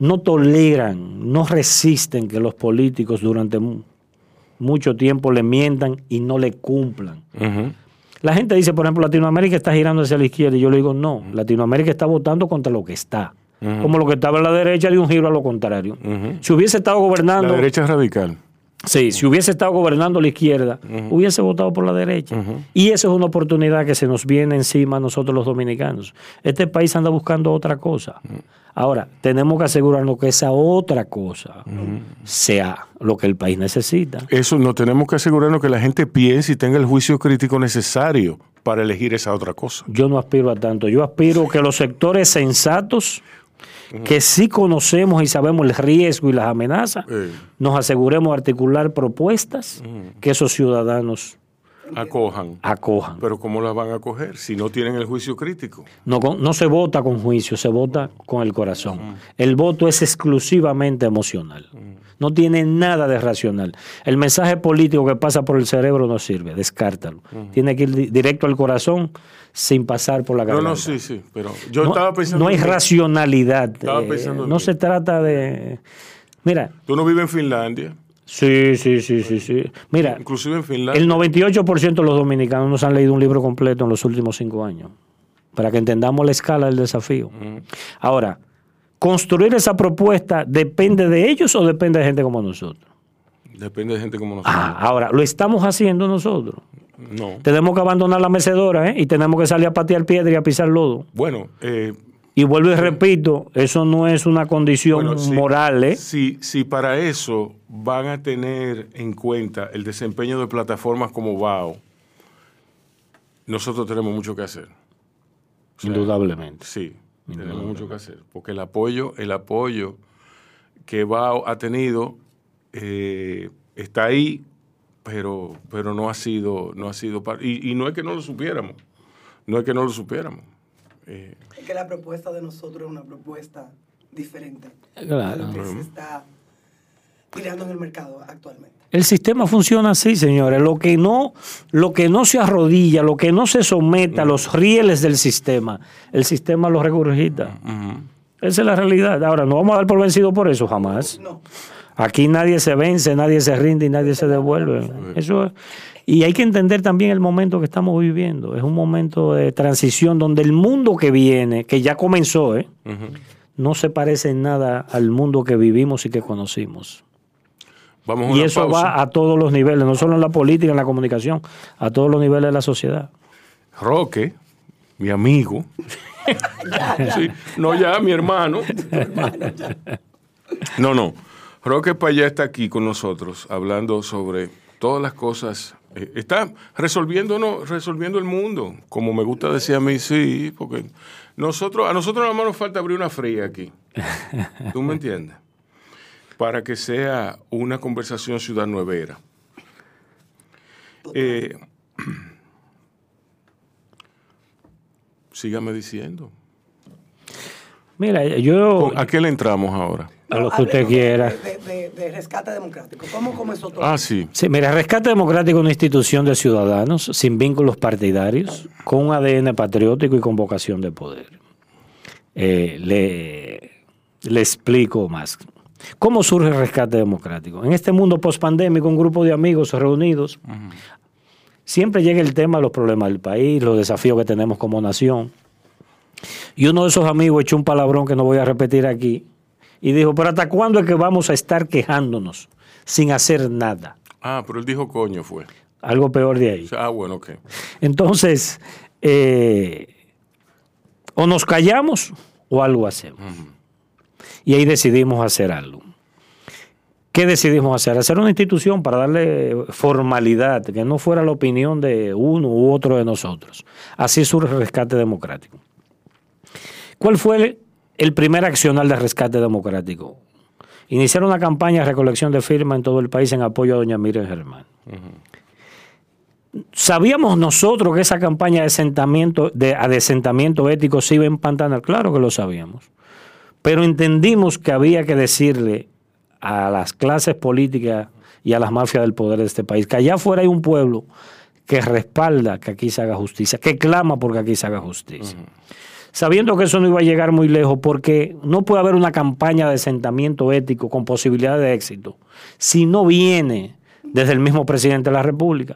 no toleran, no resisten que los políticos durante mu- mucho tiempo le mientan y no le cumplan. La gente dice, por ejemplo, Latinoamérica está girando hacia la izquierda. Y yo le digo, no, Latinoamérica está votando contra lo que está. Como lo que estaba a la derecha dio un giro a lo contrario. Si hubiese estado gobernando, La derecha radical. Sí, si hubiese estado gobernando la izquierda, hubiese votado por la derecha. Y esa es una oportunidad que se nos viene encima a nosotros los dominicanos. Este país anda buscando otra cosa. Ahora, tenemos que asegurarnos que esa otra cosa sea lo que el país necesita. Eso no tenemos que asegurarnos que la gente piense y tenga el juicio crítico necesario para elegir esa otra cosa. Yo no aspiro a tanto. Yo aspiro que los sectores sensatos, que sí conocemos y sabemos el riesgo y las amenazas, nos aseguremos de articular propuestas que esos ciudadanos Acojan. acojan. Pero ¿cómo las van a coger si no tienen el juicio crítico? No, no se vota con juicio, se vota con el corazón. El voto es exclusivamente emocional. No tiene nada de racional. El mensaje político que pasa por el cerebro no sirve, descártalo. Tiene que ir di- directo al corazón sin pasar por la No, garganta. no, sí, sí. Pero yo no, estaba pensando. no hay racionalidad. Estaba eh, pensando en no se trata de... Mira, Tú no vives en Finlandia. Sí, sí, sí, sí, sí. Mira, Inclusive en Finlandia. el 98% de los dominicanos nos han leído un libro completo en los últimos cinco años, para que entendamos la escala del desafío. Ahora, construir esa propuesta depende de ellos o depende de gente como nosotros. Depende de gente como nosotros. Ah, ahora, lo estamos haciendo nosotros. No. Tenemos que abandonar la mecedora ¿eh? y tenemos que salir a patear piedra y a pisar lodo. Bueno, eh, Y vuelvo y repito, eso no es una condición bueno, si- moral. ¿eh? Si, si para eso van a tener en cuenta el desempeño de plataformas como BAO, nosotros tenemos mucho que hacer. O sea, Indudablemente. Sí, tenemos mucho que hacer. Porque el apoyo, el apoyo que BAO ha tenido eh, está ahí, pero, pero no ha sido, no ha sido y, y no es que no lo supiéramos. No es que no lo supiéramos. Eh, Es que la propuesta de nosotros es una propuesta diferente a lo que se está tirando en el mercado actualmente. El sistema funciona así, señores. Lo que no, lo que no se arrodilla, lo que no se somete a los rieles del sistema, el sistema lo regurgita. Esa es la realidad. Ahora, no vamos a dar por vencido por eso jamás. No. Aquí nadie se vence, nadie se rinde y nadie se devuelve. Eso es- Y hay que entender también el momento que estamos viviendo. Es un momento de transición donde el mundo que viene, que ya comenzó, ¿eh? no se parece en nada al mundo que vivimos y que conocimos. vamos a Y eso pausa. va a todos los niveles, no solo en la política, en la comunicación, a todos los niveles de la sociedad. Roque, mi amigo. Sí, no ya, mi hermano. No, no. Roque Payá está aquí con nosotros hablando sobre todas las cosas. Eh, está resolviendo, no, resolviendo el mundo, como me gusta decir a mí, sí, porque nosotros, a nosotros nada más nos falta abrir una fría aquí. ¿Tú me entiendes? Para que sea una conversación ciudad nuevera. Eh, sígame diciendo. Mira, yo ¿A qué le entramos ahora? A lo que usted quiera. De, de- de- de rescate democrático. ¿Cómo comenzó todo? Ah, sí. Sí, mira, Rescate Democrático es una institución de ciudadanos sin vínculos partidarios, con un ADN patriótico y con vocación de poder. Eh, le, le explico más. ¿Cómo surge el Rescate Democrático? En este mundo pospandémico, un grupo de amigos reunidos, siempre llega el tema de los problemas del país, los desafíos que tenemos como nación. Y uno de esos amigos echó un palabrón que no voy a repetir aquí y dijo, pero ¿hasta cuándo es que vamos a estar quejándonos sin hacer nada? Ah, pero él dijo coño fue. Algo peor de ahí. Ah, bueno, ok. Entonces, eh, o nos callamos o algo hacemos. Y ahí decidimos hacer algo. ¿Qué decidimos hacer? Hacer una institución para darle formalidad, que no fuera la opinión de uno u otro de nosotros. Así surge el rescate democrático. ¿Cuál fue el, primer accional de rescate democrático? Iniciar una campaña de recolección de firmas en todo el país en apoyo a doña Miriam Germán. ¿Sabíamos nosotros que esa campaña de asentamiento, de adesentamiento ético se iba a empantanar? Claro que lo sabíamos. Pero entendimos que había que decirle a las clases políticas y a las mafias del poder de este país que allá afuera hay un pueblo que respalda que aquí se haga justicia, que clama porque aquí se haga justicia. Sabiendo que eso no iba a llegar muy lejos, porque no puede haber una campaña de asentamiento ético con posibilidad de éxito si no viene desde el mismo presidente de la República.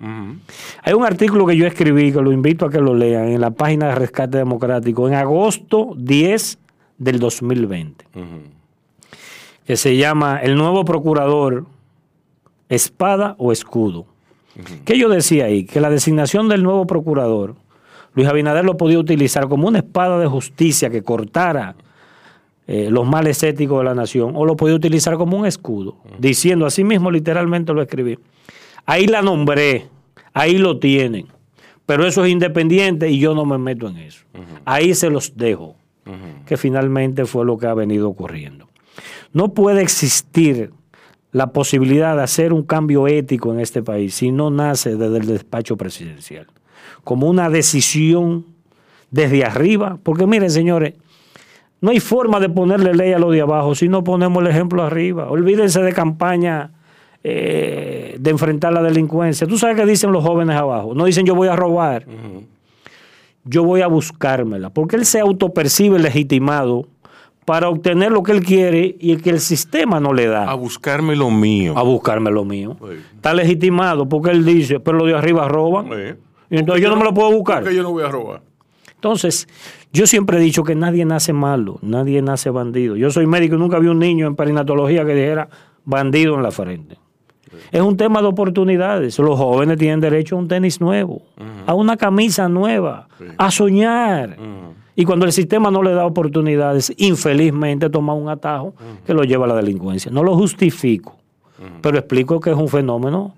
Hay un artículo que yo escribí, que lo invito a que lo lean, en la página de Rescate Democrático, en agosto 10 del 2020, que se llama El nuevo procurador, espada o escudo. ¿Qué yo decía ahí? Que la designación del nuevo procurador, Luis Abinader lo podía utilizar como una espada de justicia que cortara eh, los males éticos de la nación, o lo podía utilizar como un escudo, diciendo así mismo, literalmente lo escribí. Ahí la nombré, ahí lo tienen, pero eso es independiente y yo no me meto en eso. Ahí se los dejo, que finalmente fue lo que ha venido ocurriendo. No puede existir la posibilidad de hacer un cambio ético en este país si no nace desde el despacho presidencial, como una decisión desde arriba, porque miren señores, no hay forma de ponerle ley a lo de abajo si no ponemos el ejemplo arriba. Olvídense de campaña eh, de enfrentar la delincuencia. Tú sabes qué dicen los jóvenes abajo. No dicen yo voy a robar, yo voy a buscármela, porque él se autopercibe legitimado para obtener lo que él quiere y que el sistema no le da A buscarme lo mío. a buscarme lo mío. Sí. Está legitimado porque él dice, pero los de arriba roban. Sí. Y entonces yo no me lo puedo buscar. Porque yo no voy a robar. Entonces, yo siempre he dicho que nadie nace malo, nadie nace bandido. Yo soy médico y nunca vi un niño en perinatología que dijera bandido en la frente. Es un tema de oportunidades. Los jóvenes tienen derecho a un tenis nuevo, a una camisa nueva, a soñar. Y cuando el sistema no le da oportunidades, infelizmente toma un atajo que lo lleva a la delincuencia. No lo justifico, pero explico que es un fenómeno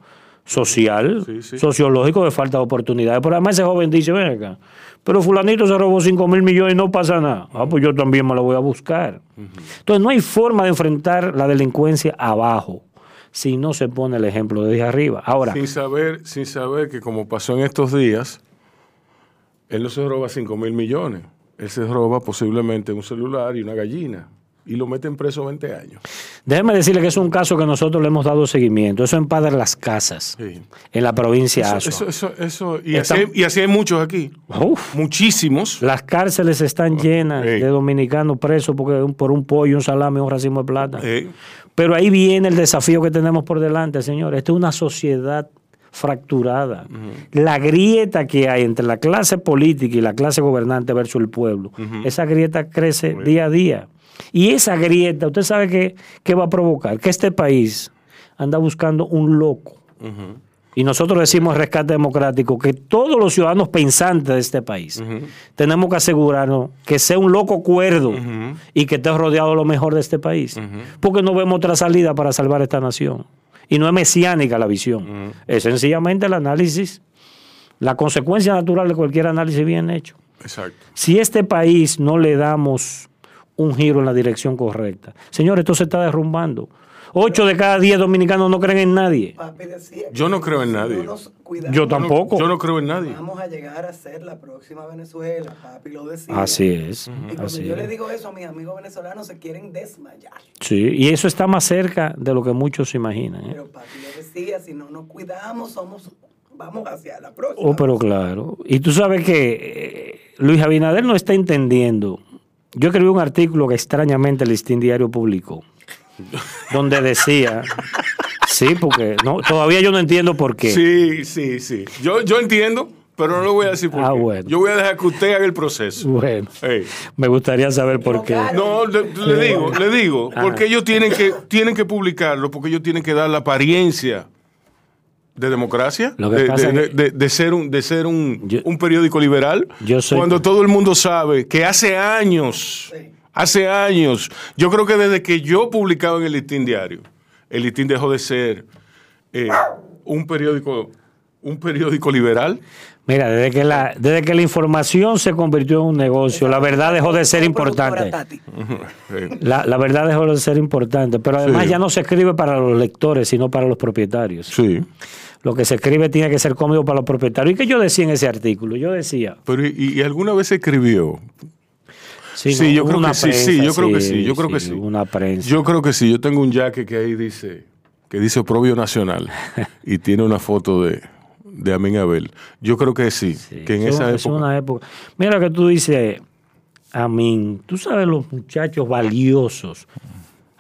social, Sí, sí. sociológico de falta de oportunidades. Pero además ese joven dice, ven acá, pero fulanito se robó 5 mil millones y no pasa nada. Ah, pues yo también me lo voy a buscar. Entonces no hay forma de enfrentar la delincuencia abajo si no se pone el ejemplo desde arriba. Ahora, Sin saber, sin saber que como pasó en estos días, él no se roba 5 mil millones. Él se roba posiblemente un celular y una gallina. Y lo meten preso 20 años. déjeme decirle que es un caso que nosotros le hemos dado seguimiento. Eso en Padre Las Casas, Sí. en la provincia de Eso, eso, eso, eso- y, Está- así, hay- y así hay muchos aquí. Uf. Muchísimos. Las cárceles están llenas Sí. de dominicanos presos porque, por un pollo, un salami, un racimo de plata. Pero ahí viene el desafío que tenemos por delante, señores. Esta es una sociedad fracturada. La grieta que hay entre la clase política y la clase gobernante versus el pueblo, esa grieta crece día a día. Y esa grieta, usted sabe que, que va a provocar que este país anda buscando un loco. Y nosotros decimos rescate democrático que todos los ciudadanos pensantes de este país tenemos que asegurarnos que sea un loco cuerdo y que esté rodeado de lo mejor de este país. Porque no vemos otra salida para salvar esta nación. Y no es mesiánica la visión. Es sencillamente el análisis, la consecuencia natural de cualquier análisis bien hecho. exacto. Si este país no le damos un giro en la dirección correcta, señor, esto se está derrumbando. Ocho de cada diez dominicanos no creen en nadie. Yo no creo en nadie. Yo tampoco. Yo no creo en nadie. Vamos a llegar a ser la próxima Venezuela, papi lo decía. Así es. Y cuando Así yo es. le digo eso a mis amigos venezolanos, se quieren desmayar. Sí, y eso está más cerca de lo que muchos se imaginan. ¿eh? Pero papi lo decía, si no nos cuidamos, somos, vamos hacia la próxima. Oh, pero claro. Y tú sabes que eh, Luis Abinader no está entendiendo. Yo escribí un artículo que extrañamente el Listín Diario publicó, donde decía, sí, porque no, todavía yo no entiendo por qué. Sí, sí, sí. Yo, yo entiendo, pero no lo voy a decir por Ah, qué. bueno. Yo voy a dejar que usted haga el proceso. Bueno, me gustaría saber por qué. No, le, le digo, le digo, Ah. porque ellos tienen que, tienen que publicarlo, porque ellos tienen que dar la apariencia de democracia, Lo que de, pasa de- es que- de- de ser un, de ser un, Yo- un periódico liberal, Yo soy- cuando todo el mundo sabe que hace años, hace años, yo creo que desde que yo publicaba en el Listín Diario, el Listín dejó de ser eh, un periódico, un periódico liberal. Mira, desde que, la, desde que la información se convirtió en un negocio, la verdad dejó de ser importante. La, la verdad dejó de ser importante, pero además Sí. ya no se escribe para los lectores, sino para los propietarios. sí, Lo que se escribe tiene que ser cómodo para los propietarios. ¿Y qué yo decía en ese artículo? Yo decía, pero y, y alguna vez escribió, sí, Sí, no, yo creo que sí, sí, yo creo que sí, yo creo que sí. Una prensa. Yo creo que sí. Yo tengo un jacket que ahí dice, que dice Oprobio Nacional y tiene una foto de, de Amin Abel. Yo creo que sí, que en esa es época. una época. Mira que tú dices, Amín, tú sabes los muchachos valiosos.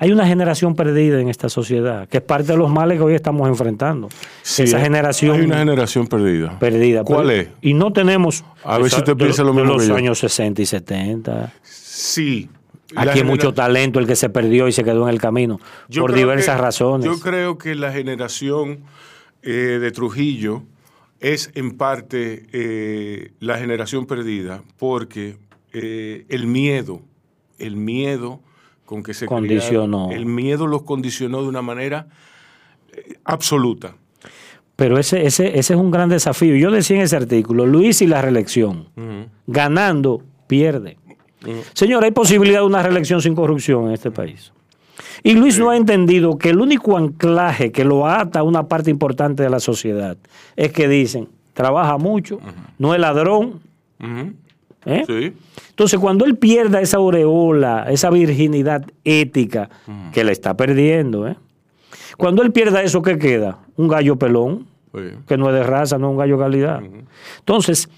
Hay una generación perdida en esta sociedad, que es parte de los males que hoy estamos enfrentando. Sí, Esa generación Hay una generación perdida. perdida. ¿Cuál Pero- es? Y no tenemos... A ver si esa- usted de- piensa lo de mismo los que yo. años 60 y 70. Sí. Aquí hay genera- mucho talento, el que se perdió y se quedó en el camino, Yo por diversas que- razones. Yo creo que la generación eh, de Trujillo es en parte eh, la generación perdida porque eh, el miedo, el miedo con que se Condicionó. el miedo los condicionó de una manera eh, absoluta. Pero ese, ese, ese es un gran desafío. Yo decía en ese artículo, Luis y la reelección, ganando, pierde. Señor, hay posibilidad de una reelección sin corrupción en este país. Y Luis no ha entendido que el único anclaje que lo ata a una parte importante de la sociedad es que dicen, trabaja mucho, no es ladrón. ¿Eh? Sí. Entonces, cuando él pierda esa aureola, esa virginidad ética, que le está perdiendo, ¿eh? cuando él pierda eso, ¿qué queda? Un gallo pelón, Sí. que no es de raza, no es un gallo de calidad. Entonces,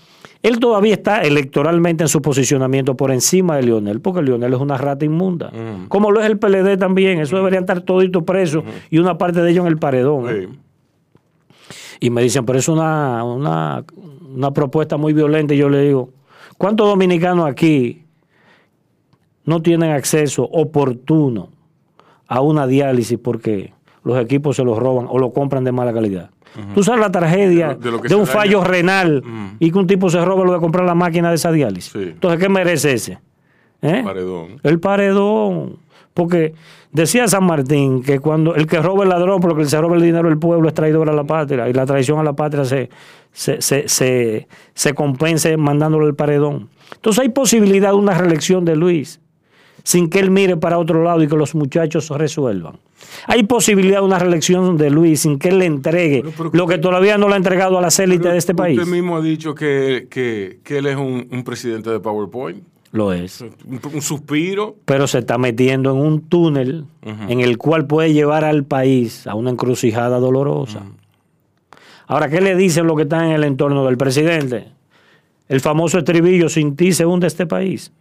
él todavía está electoralmente en su posicionamiento por encima de Lionel, porque Lionel es una rata inmunda. Como lo es el PLD también, eso deberían estar toditos presos y una parte de ellos en el paredón. ¿eh? Y me dicen, pero es una, una, una propuesta muy violenta. Y yo le digo, ¿cuántos dominicanos aquí no tienen acceso oportuno a una diálisis porque los equipos se los roban o lo compran de mala calidad? Tú sabes la tragedia De un fallo daña. renal y que un tipo se roba lo de comprar la máquina de esa diálisis. Sí. Entonces, ¿qué merece ese? ¿Eh? Paredón. El paredón. Porque decía San Martín que cuando el que roba el ladrón, porque el que se roba el dinero del pueblo es traidor a la patria. Y la traición a la patria se, se, se, se, se compensa mandándolo el paredón. Entonces hay posibilidad de una reelección de Luis sin que él mire para otro lado y que los muchachos resuelvan. Hay posibilidad de una reelección de Luis sin que él le entregue Pero, pero- lo que todavía no le ha entregado a las élites de este país. Usted mismo ha dicho que, que, que él es un, un presidente de PowerPoint. Lo es. Un, un suspiro. pero se está metiendo en un túnel en el cual puede llevar al país a una encrucijada dolorosa. Ahora, ¿qué le dicen los que están en el entorno del presidente? El famoso estribillo, sin ti se hunde este país.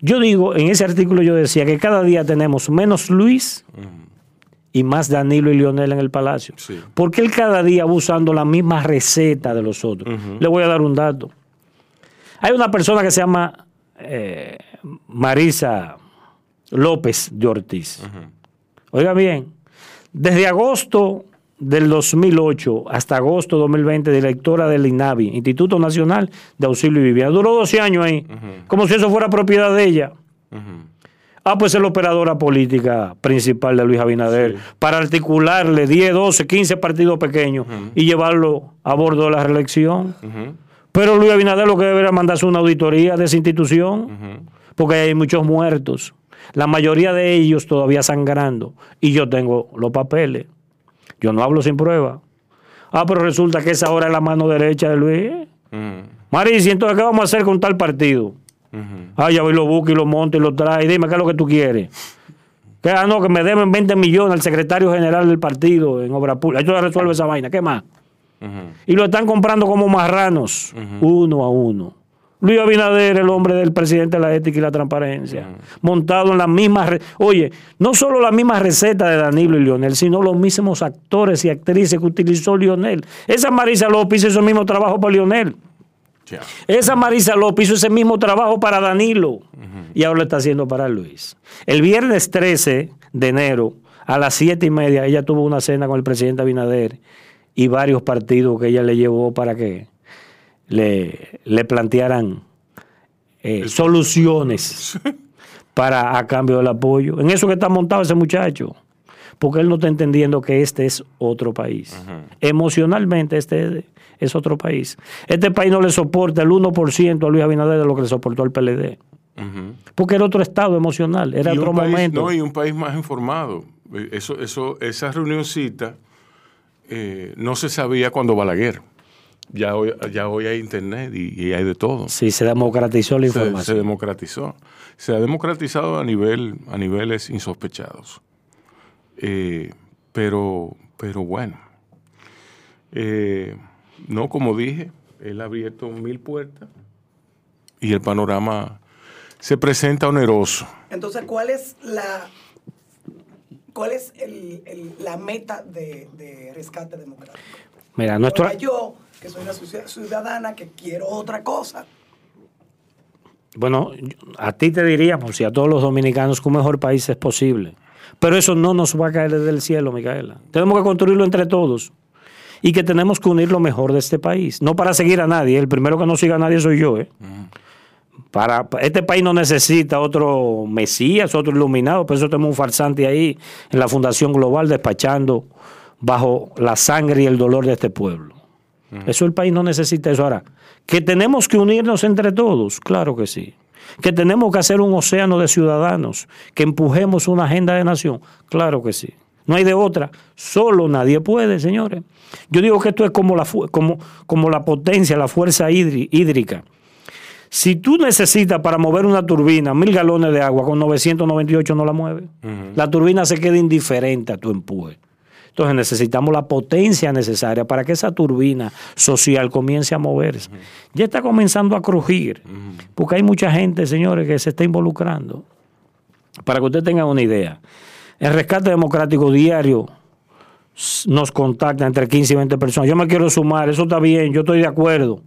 Yo digo, en ese artículo yo decía que cada día tenemos menos Luis y más Danilo y Lionel en el palacio. Sí. Porque él cada día va usando la misma receta de los otros. Le voy a dar un dato. Hay una persona que se llama eh, Marisa López de Ortiz. Oiga bien, desde agosto del 2008 hasta agosto 2020, directora del INAVI, Instituto Nacional de Auxilio y Vivienda. Duró 12 años ahí, como si eso fuera propiedad de ella. Ah, pues es la operadora política principal de Luis Abinader para articularle 10, 12, 15 partidos pequeños y llevarlo a bordo de la reelección. Pero Luis Abinader lo que debería mandarse una auditoría de esa institución, porque hay muchos muertos. La mayoría de ellos todavía sangrando. Y yo tengo los papeles. Yo no hablo sin prueba. Ah, pero resulta que esa ahora es la mano derecha de Luis. Marisi, entonces, ¿qué vamos a hacer con tal partido? Ah, ya voy lo busco y lo monto y lo trae. Dime, ¿qué es lo que tú quieres? Que, ah, no, que me deben 20 millones al secretario general del partido en obra pública. Esto resuelve esa vaina. ¿Qué más? Y lo están comprando como marranos, uno a uno. Luis Abinader, el hombre del presidente de la ética y la transparencia, montado en las mismas, oye, no solo la misma receta de Danilo y Lionel, sino los mismos actores y actrices que utilizó Lionel. Esa Marisa López hizo ese mismo trabajo para Lionel. Esa Marisa López hizo ese mismo trabajo para Danilo y ahora lo está haciendo para Luis. El viernes 13 de enero a las siete y media ella tuvo una cena con el presidente Abinader y varios partidos que ella le llevó para que le, le plantearan eh, soluciones para a cambio del apoyo. En eso que está montado ese muchacho. Porque él no está entendiendo que este es otro país. Emocionalmente este es otro país. Este país no le soporta el 1% a Luis Abinader de lo que le soportó al PLD. Porque era otro estado emocional, era Y otro país- momento. no, y un país más informado. Eso, eso, esa reunioncita eh, no se sabía cuando Balaguer. Ya hoy, ya hoy hay internet y, y hay de todo. Sí, se democratizó la Se, se información. democratizó. Se ha democratizado a nivel, a niveles insospechados. Eh, pero, pero bueno. Eh, no, como dije, él ha abierto mil puertas y el panorama se presenta oneroso. Entonces, ¿cuál es la cuál es el- el- la meta de, de rescate democrático? Mira, nuestro, yo, que soy una ciudad- ciudadana que quiero otra cosa, Bueno, a ti te diríamos, y a todos los dominicanos, que un mejor país es posible. Pero eso no nos va a caer del cielo, Micaela. Tenemos que construirlo entre todos. Y que tenemos que unir lo mejor de este país. No para seguir a nadie. El primero que no siga a nadie soy yo. ¿eh? Para, pa- este país no necesita otro Mesías, otro iluminado. Por eso tenemos un farsante ahí en la Fundación Global despachando bajo la sangre y el dolor de este pueblo. Eso el país no necesita eso. Ahora, que tenemos que unirnos entre todos, claro que sí. Que tenemos que hacer un océano de ciudadanos, que empujemos una agenda de nación, claro que sí. No hay de otra. Solo nadie puede, señores. Yo digo que esto es como la, como, como la potencia, la fuerza hídri- hídrica. Si tú necesitas para mover una turbina mil galones de agua, con 998 no la mueves. La turbina se queda indiferente a tu empuje. Entonces necesitamos la potencia necesaria para que esa turbina social comience a moverse. Ya está comenzando a crujir, porque hay mucha gente, señores, que se está involucrando. Para que usted tenga una idea, el rescate democrático diario nos contacta entre 15 y 20 personas. Yo me quiero sumar, eso está bien, yo estoy de acuerdo.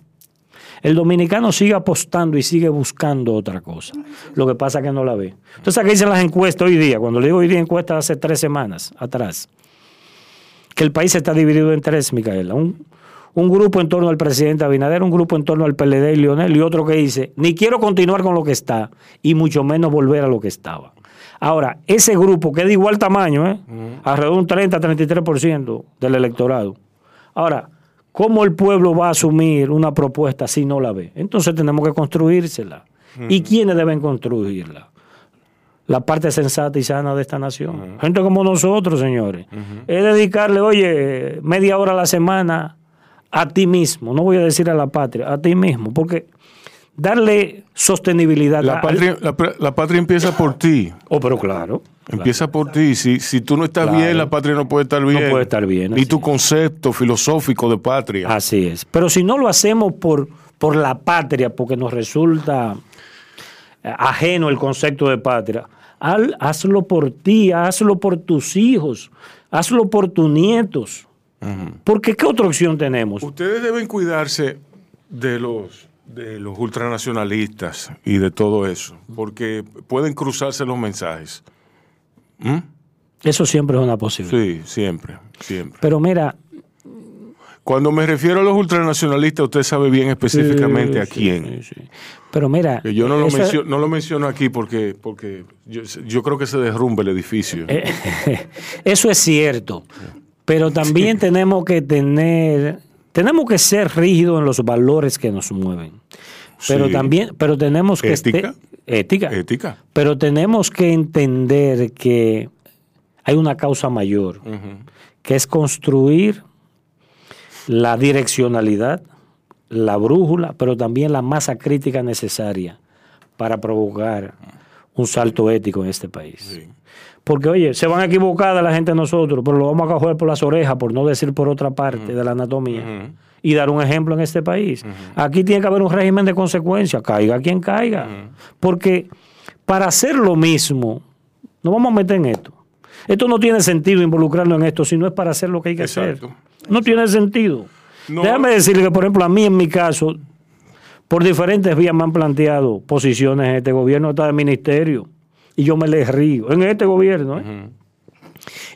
El dominicano sigue apostando y sigue buscando otra cosa. Lo que pasa es que no la ve. Entonces, aquí dicen las encuestas hoy día. Cuando le digo hoy día encuestas hace tres semanas atrás, que el país está dividido en tres, Micaela. Un, un grupo en torno al presidente Abinader, un grupo en torno al PLD y Lionel, y otro que dice, ni quiero continuar con lo que está, y mucho menos volver a lo que estaba. Ahora, ese grupo, que es de igual tamaño, ¿eh? alrededor de un 30-33% del electorado. Ahora, ¿cómo el pueblo va a asumir una propuesta si no la ve? Entonces tenemos que construírsela. ¿Y quiénes deben construirla? La parte sensata y sana de esta nación. Gente como nosotros, señores. Es dedicarle, oye, media hora a la semana a ti mismo. No voy a decir a la patria, a ti mismo. Porque darle sostenibilidad. La patria, la patria empieza por ti. Oh, pero claro. Empieza por ti. Si, si tú no estás Claro. bien, la patria no puede estar bien. puede estar bien, Ni tu es. concepto filosófico de patria. Así es. Pero si no lo hacemos por, por la patria, porque nos resulta eh, ajeno el concepto de patria, hazlo por ti, hazlo por tus hijos, hazlo por tus nietos. Porque ¿qué otra opción tenemos? Ustedes deben cuidarse de los de los ultranacionalistas y de todo eso, porque pueden cruzarse los mensajes. Eso siempre es una posibilidad. Sí, siempre, siempre. Pero mira, Cuando me refiero a los ultranacionalistas, usted sabe bien específicamente a quién. sí, sí. Pero mira, Que yo no lo, menciono, no lo menciono aquí porque, porque yo, yo creo que se derrumbe el edificio. Eh, Eso es cierto, pero también tenemos que tener, tenemos que ser rígidos en los valores que nos mueven. Pero Sí. también, pero tenemos que este- Ética. ética, Ética. pero tenemos que entender que hay una causa mayor, que es construir la direccionalidad, la brújula, pero también la masa crítica necesaria para provocar un salto ético en este país. Porque, oye, se van a equivocar de la gente de nosotros, pero lo vamos a coger por las orejas, por no decir por otra parte de la anatomía, y dar un ejemplo en este país. Aquí tiene que haber un régimen de consecuencias, caiga quien caiga. Porque para hacer lo mismo, no vamos a meter en esto. Esto no tiene sentido involucrarlo en esto si no es para hacer lo que hay que Exacto. hacer. No tiene sentido. No. Déjame decirle que, por ejemplo, a mí en mi caso, por diferentes vías me han planteado posiciones en este gobierno, hasta de ministerio, y yo me les río. En este gobierno, ¿eh?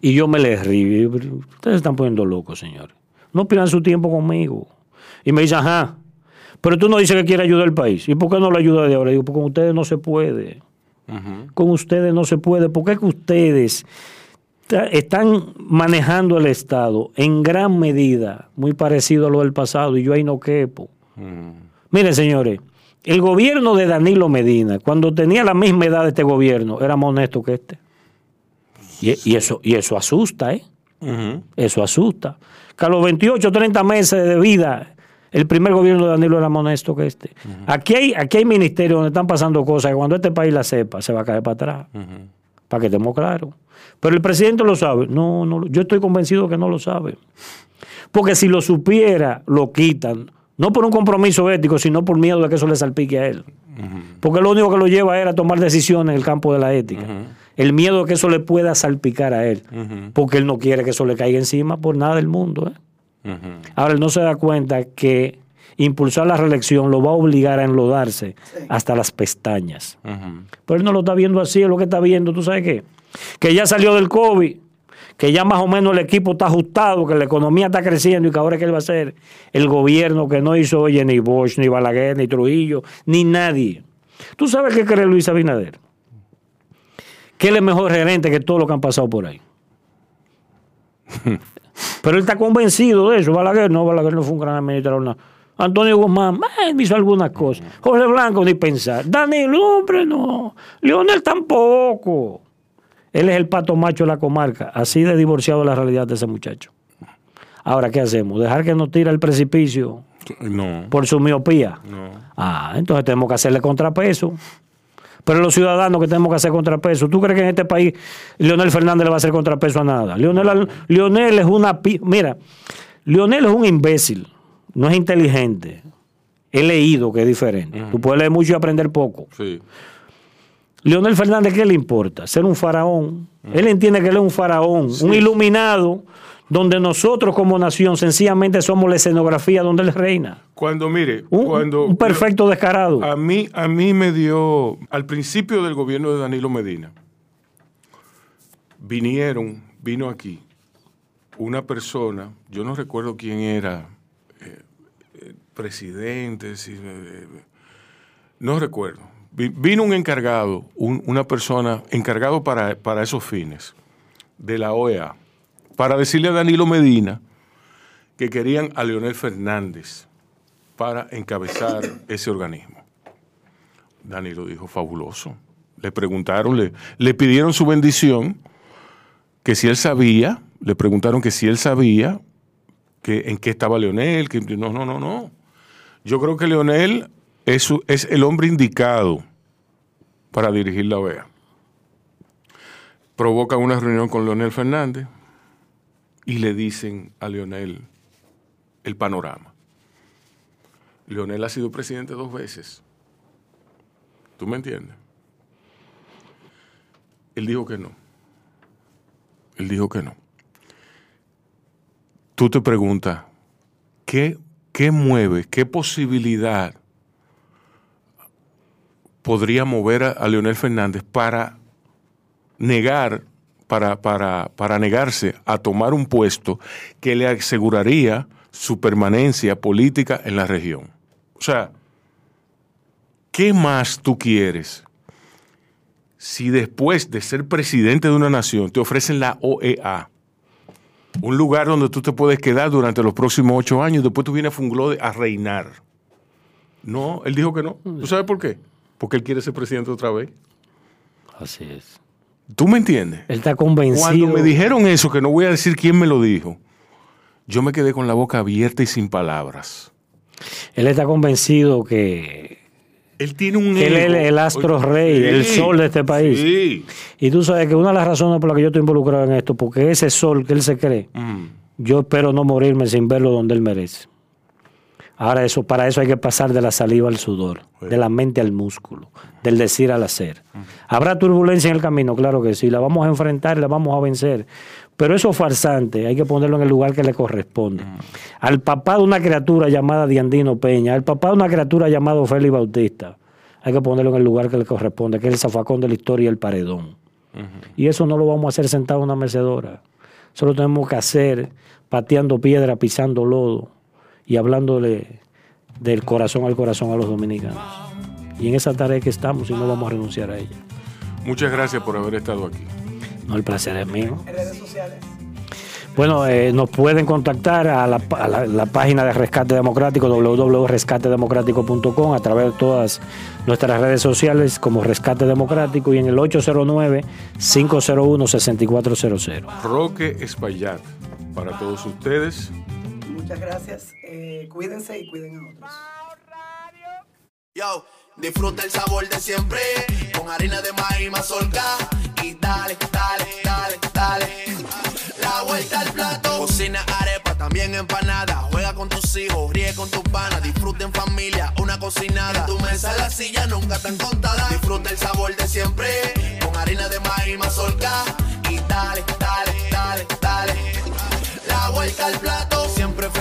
Y yo me les río. Ustedes se están poniendo locos, señores. No pierdan su tiempo conmigo. Y me dicen, ajá, pero tú no dices que quieres ayudar al país. ¿Y por qué no lo ayuda de ahora? Digo, porque con ustedes no se puede. Con ustedes no se puede. ¿Por qué que ustedes están manejando el Estado en gran medida muy parecido a lo del pasado y yo ahí no quepo? Miren, señores, el gobierno de Danilo Medina, cuando tenía la misma edad de este gobierno, era más honesto que este. Y, y eso, y eso asusta, ¿eh? Eso asusta. Que a los 28, 30 meses de vida, el primer gobierno de Danilo era más honesto que este. aquí, hay, aquí hay ministerios donde están pasando cosas que cuando este país la sepa, se va a caer para atrás. Para que estemos claros. Pero el presidente lo sabe. No, no, yo estoy convencido que no lo sabe. Porque si lo supiera, lo quitan. No por un compromiso ético, sino por miedo de que eso le salpique a él. Porque lo único que lo lleva a él a tomar decisiones en el campo de la ética. El miedo de que eso le pueda salpicar a él. Porque él no quiere que eso le caiga encima por nada del mundo. ¿eh? Ahora él no se da cuenta que impulsar la reelección lo va a obligar a enlodarse hasta las pestañas. Pero él no lo está viendo así, es lo que está viendo, ¿tú sabes qué? Que ya salió del COVID, que ya más o menos el equipo está ajustado, que la economía está creciendo y que ahora que él va a ser el gobierno que no hizo, oye, ni Bosch, ni Balaguer, ni Trujillo, ni nadie. ¿Tú sabes qué cree Luis Abinader? Que él es mejor gerente que todos los que han pasado por ahí. Pero él está convencido de eso. Balaguer no, Balaguer no fue un gran administrador. no. Antonio Guzmán, eh, hizo algunas cosas. Jorge Blanco, ni pensar. Danilo, hombre, no. Leonel tampoco. Él es el pato macho de la comarca. Así de divorciado de la realidad de ese muchacho. Ahora, ¿qué hacemos? ¿Dejar que nos tire al precipicio No. por su miopía? No. Ah, entonces tenemos que hacerle contrapeso. Pero los ciudadanos que tenemos que hacer contrapeso, ¿tú crees que en este país Leonel Fernández le va a hacer contrapeso a nada? Leonel, Leonel es una... Mira, Leonel es un imbécil, no es inteligente. He leído que es diferente. Tú puedes leer mucho y aprender poco. Sí. Leonel Fernández, ¿qué le importa? Ser un faraón. Él entiende que él es un faraón, un iluminado, donde nosotros como nación sencillamente somos la escenografía donde él reina. Cuando, mire, Un, cuando... un perfecto descarado. A mí, a mí me dio, al principio del gobierno de Danilo Medina, vinieron, vino aquí una persona, yo no recuerdo quién era, eh, eh, presidente, si- eh, no recuerdo. Vi- Vino un encargado, un- una persona encargado para, para esos fines, de la OEA, para decirle a Danilo Medina que querían a Leonel Fernández para encabezar ese organismo. Danilo dijo, fabuloso. Le preguntaron, le, le pidieron su bendición, que si él sabía, le preguntaron que si él sabía que, en qué estaba Leonel, que no, no, no, no. Yo creo que Leonel es, es el hombre indicado para dirigir la OEA. Provocan una reunión con Leonel Fernández y le dicen a Leonel el panorama. Leonel ha sido presidente dos veces. ¿Tú me entiendes? Él dijo que no. Él dijo que no. Tú te preguntas, ¿qué, qué mueve, qué posibilidad podría mover a, a Leonel Fernández para negar, para, para, para negarse a tomar un puesto que le aseguraría su permanencia política en la región? O sea, ¿qué más tú quieres si después de ser presidente de una nación te ofrecen la OEA? Un lugar donde tú te puedes quedar durante los próximos ocho años, después tú vienes a Funglode a reinar. No, él dijo que no. ¿Tú sabes por qué? Porque él quiere ser presidente otra vez. Así es. ¿Tú me entiendes? Él está convencido. Cuando me dijeron eso, que no voy a decir quién me lo dijo, yo me quedé con la boca abierta y sin palabras. Él está convencido que, Él tiene un que él es el, el astro Oye, rey, sí, el sol de este país. Sí. Y tú sabes que una de las razones por las que yo estoy involucrado en esto, porque ese sol que él se cree, Mm. yo espero no morirme sin verlo donde él merece. Ahora eso, para eso hay que pasar de la saliva al sudor, de la mente al músculo, del decir al hacer. Habrá turbulencia en el camino, claro que sí, la vamos a enfrentar, la vamos a vencer. Pero eso farsante hay que ponerlo en el lugar que le corresponde. Al papá de una criatura llamada Diandino Peña, al papá de una criatura llamada Félix Bautista, hay que ponerlo en el lugar que le corresponde, que es el zafacón de la historia y el paredón. Y eso no lo vamos a hacer sentado en una mecedora. Eso lo tenemos que hacer pateando piedra, pisando lodo y hablándole del corazón al corazón a los dominicanos. Y en esa tarea que estamos y no vamos a renunciar a ella. Muchas gracias por haber estado aquí. No, el placer es mío. En redes sociales. Bueno, eh, nos pueden contactar a la, a la- la página de Rescate Democrático, www.rescatedemocrático.com, a través de todas nuestras redes sociales como Rescate Democrático y en el 809-501-6400. Roque Espaillat, para todos ustedes. Muchas gracias. Eh, cuídense y cuiden a otros. Yo, disfruta el sabor de siempre con harina de maíz mazorca y dale, dale, dale, dale. La vuelta al plato. Cocina arepa, también empanada. Juega con tus hijos, ríe con tus panas. Disfruta en familia, una cocinada. En tu mesa la silla nunca tan contada. Disfruta el sabor de siempre con harina de maíz mazorca y dale, dale, dale, dale. La vuelta al plato,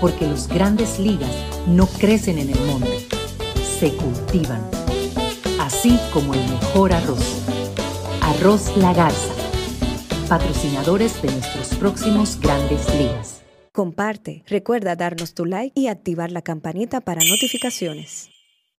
Porque los grandes ligas no crecen en el monte, se cultivan. Así como el mejor arroz. Arroz La Garza. Patrocinadores de nuestros próximos grandes ligas. Comparte, recuerda darnos tu like y activar la campanita para notificaciones.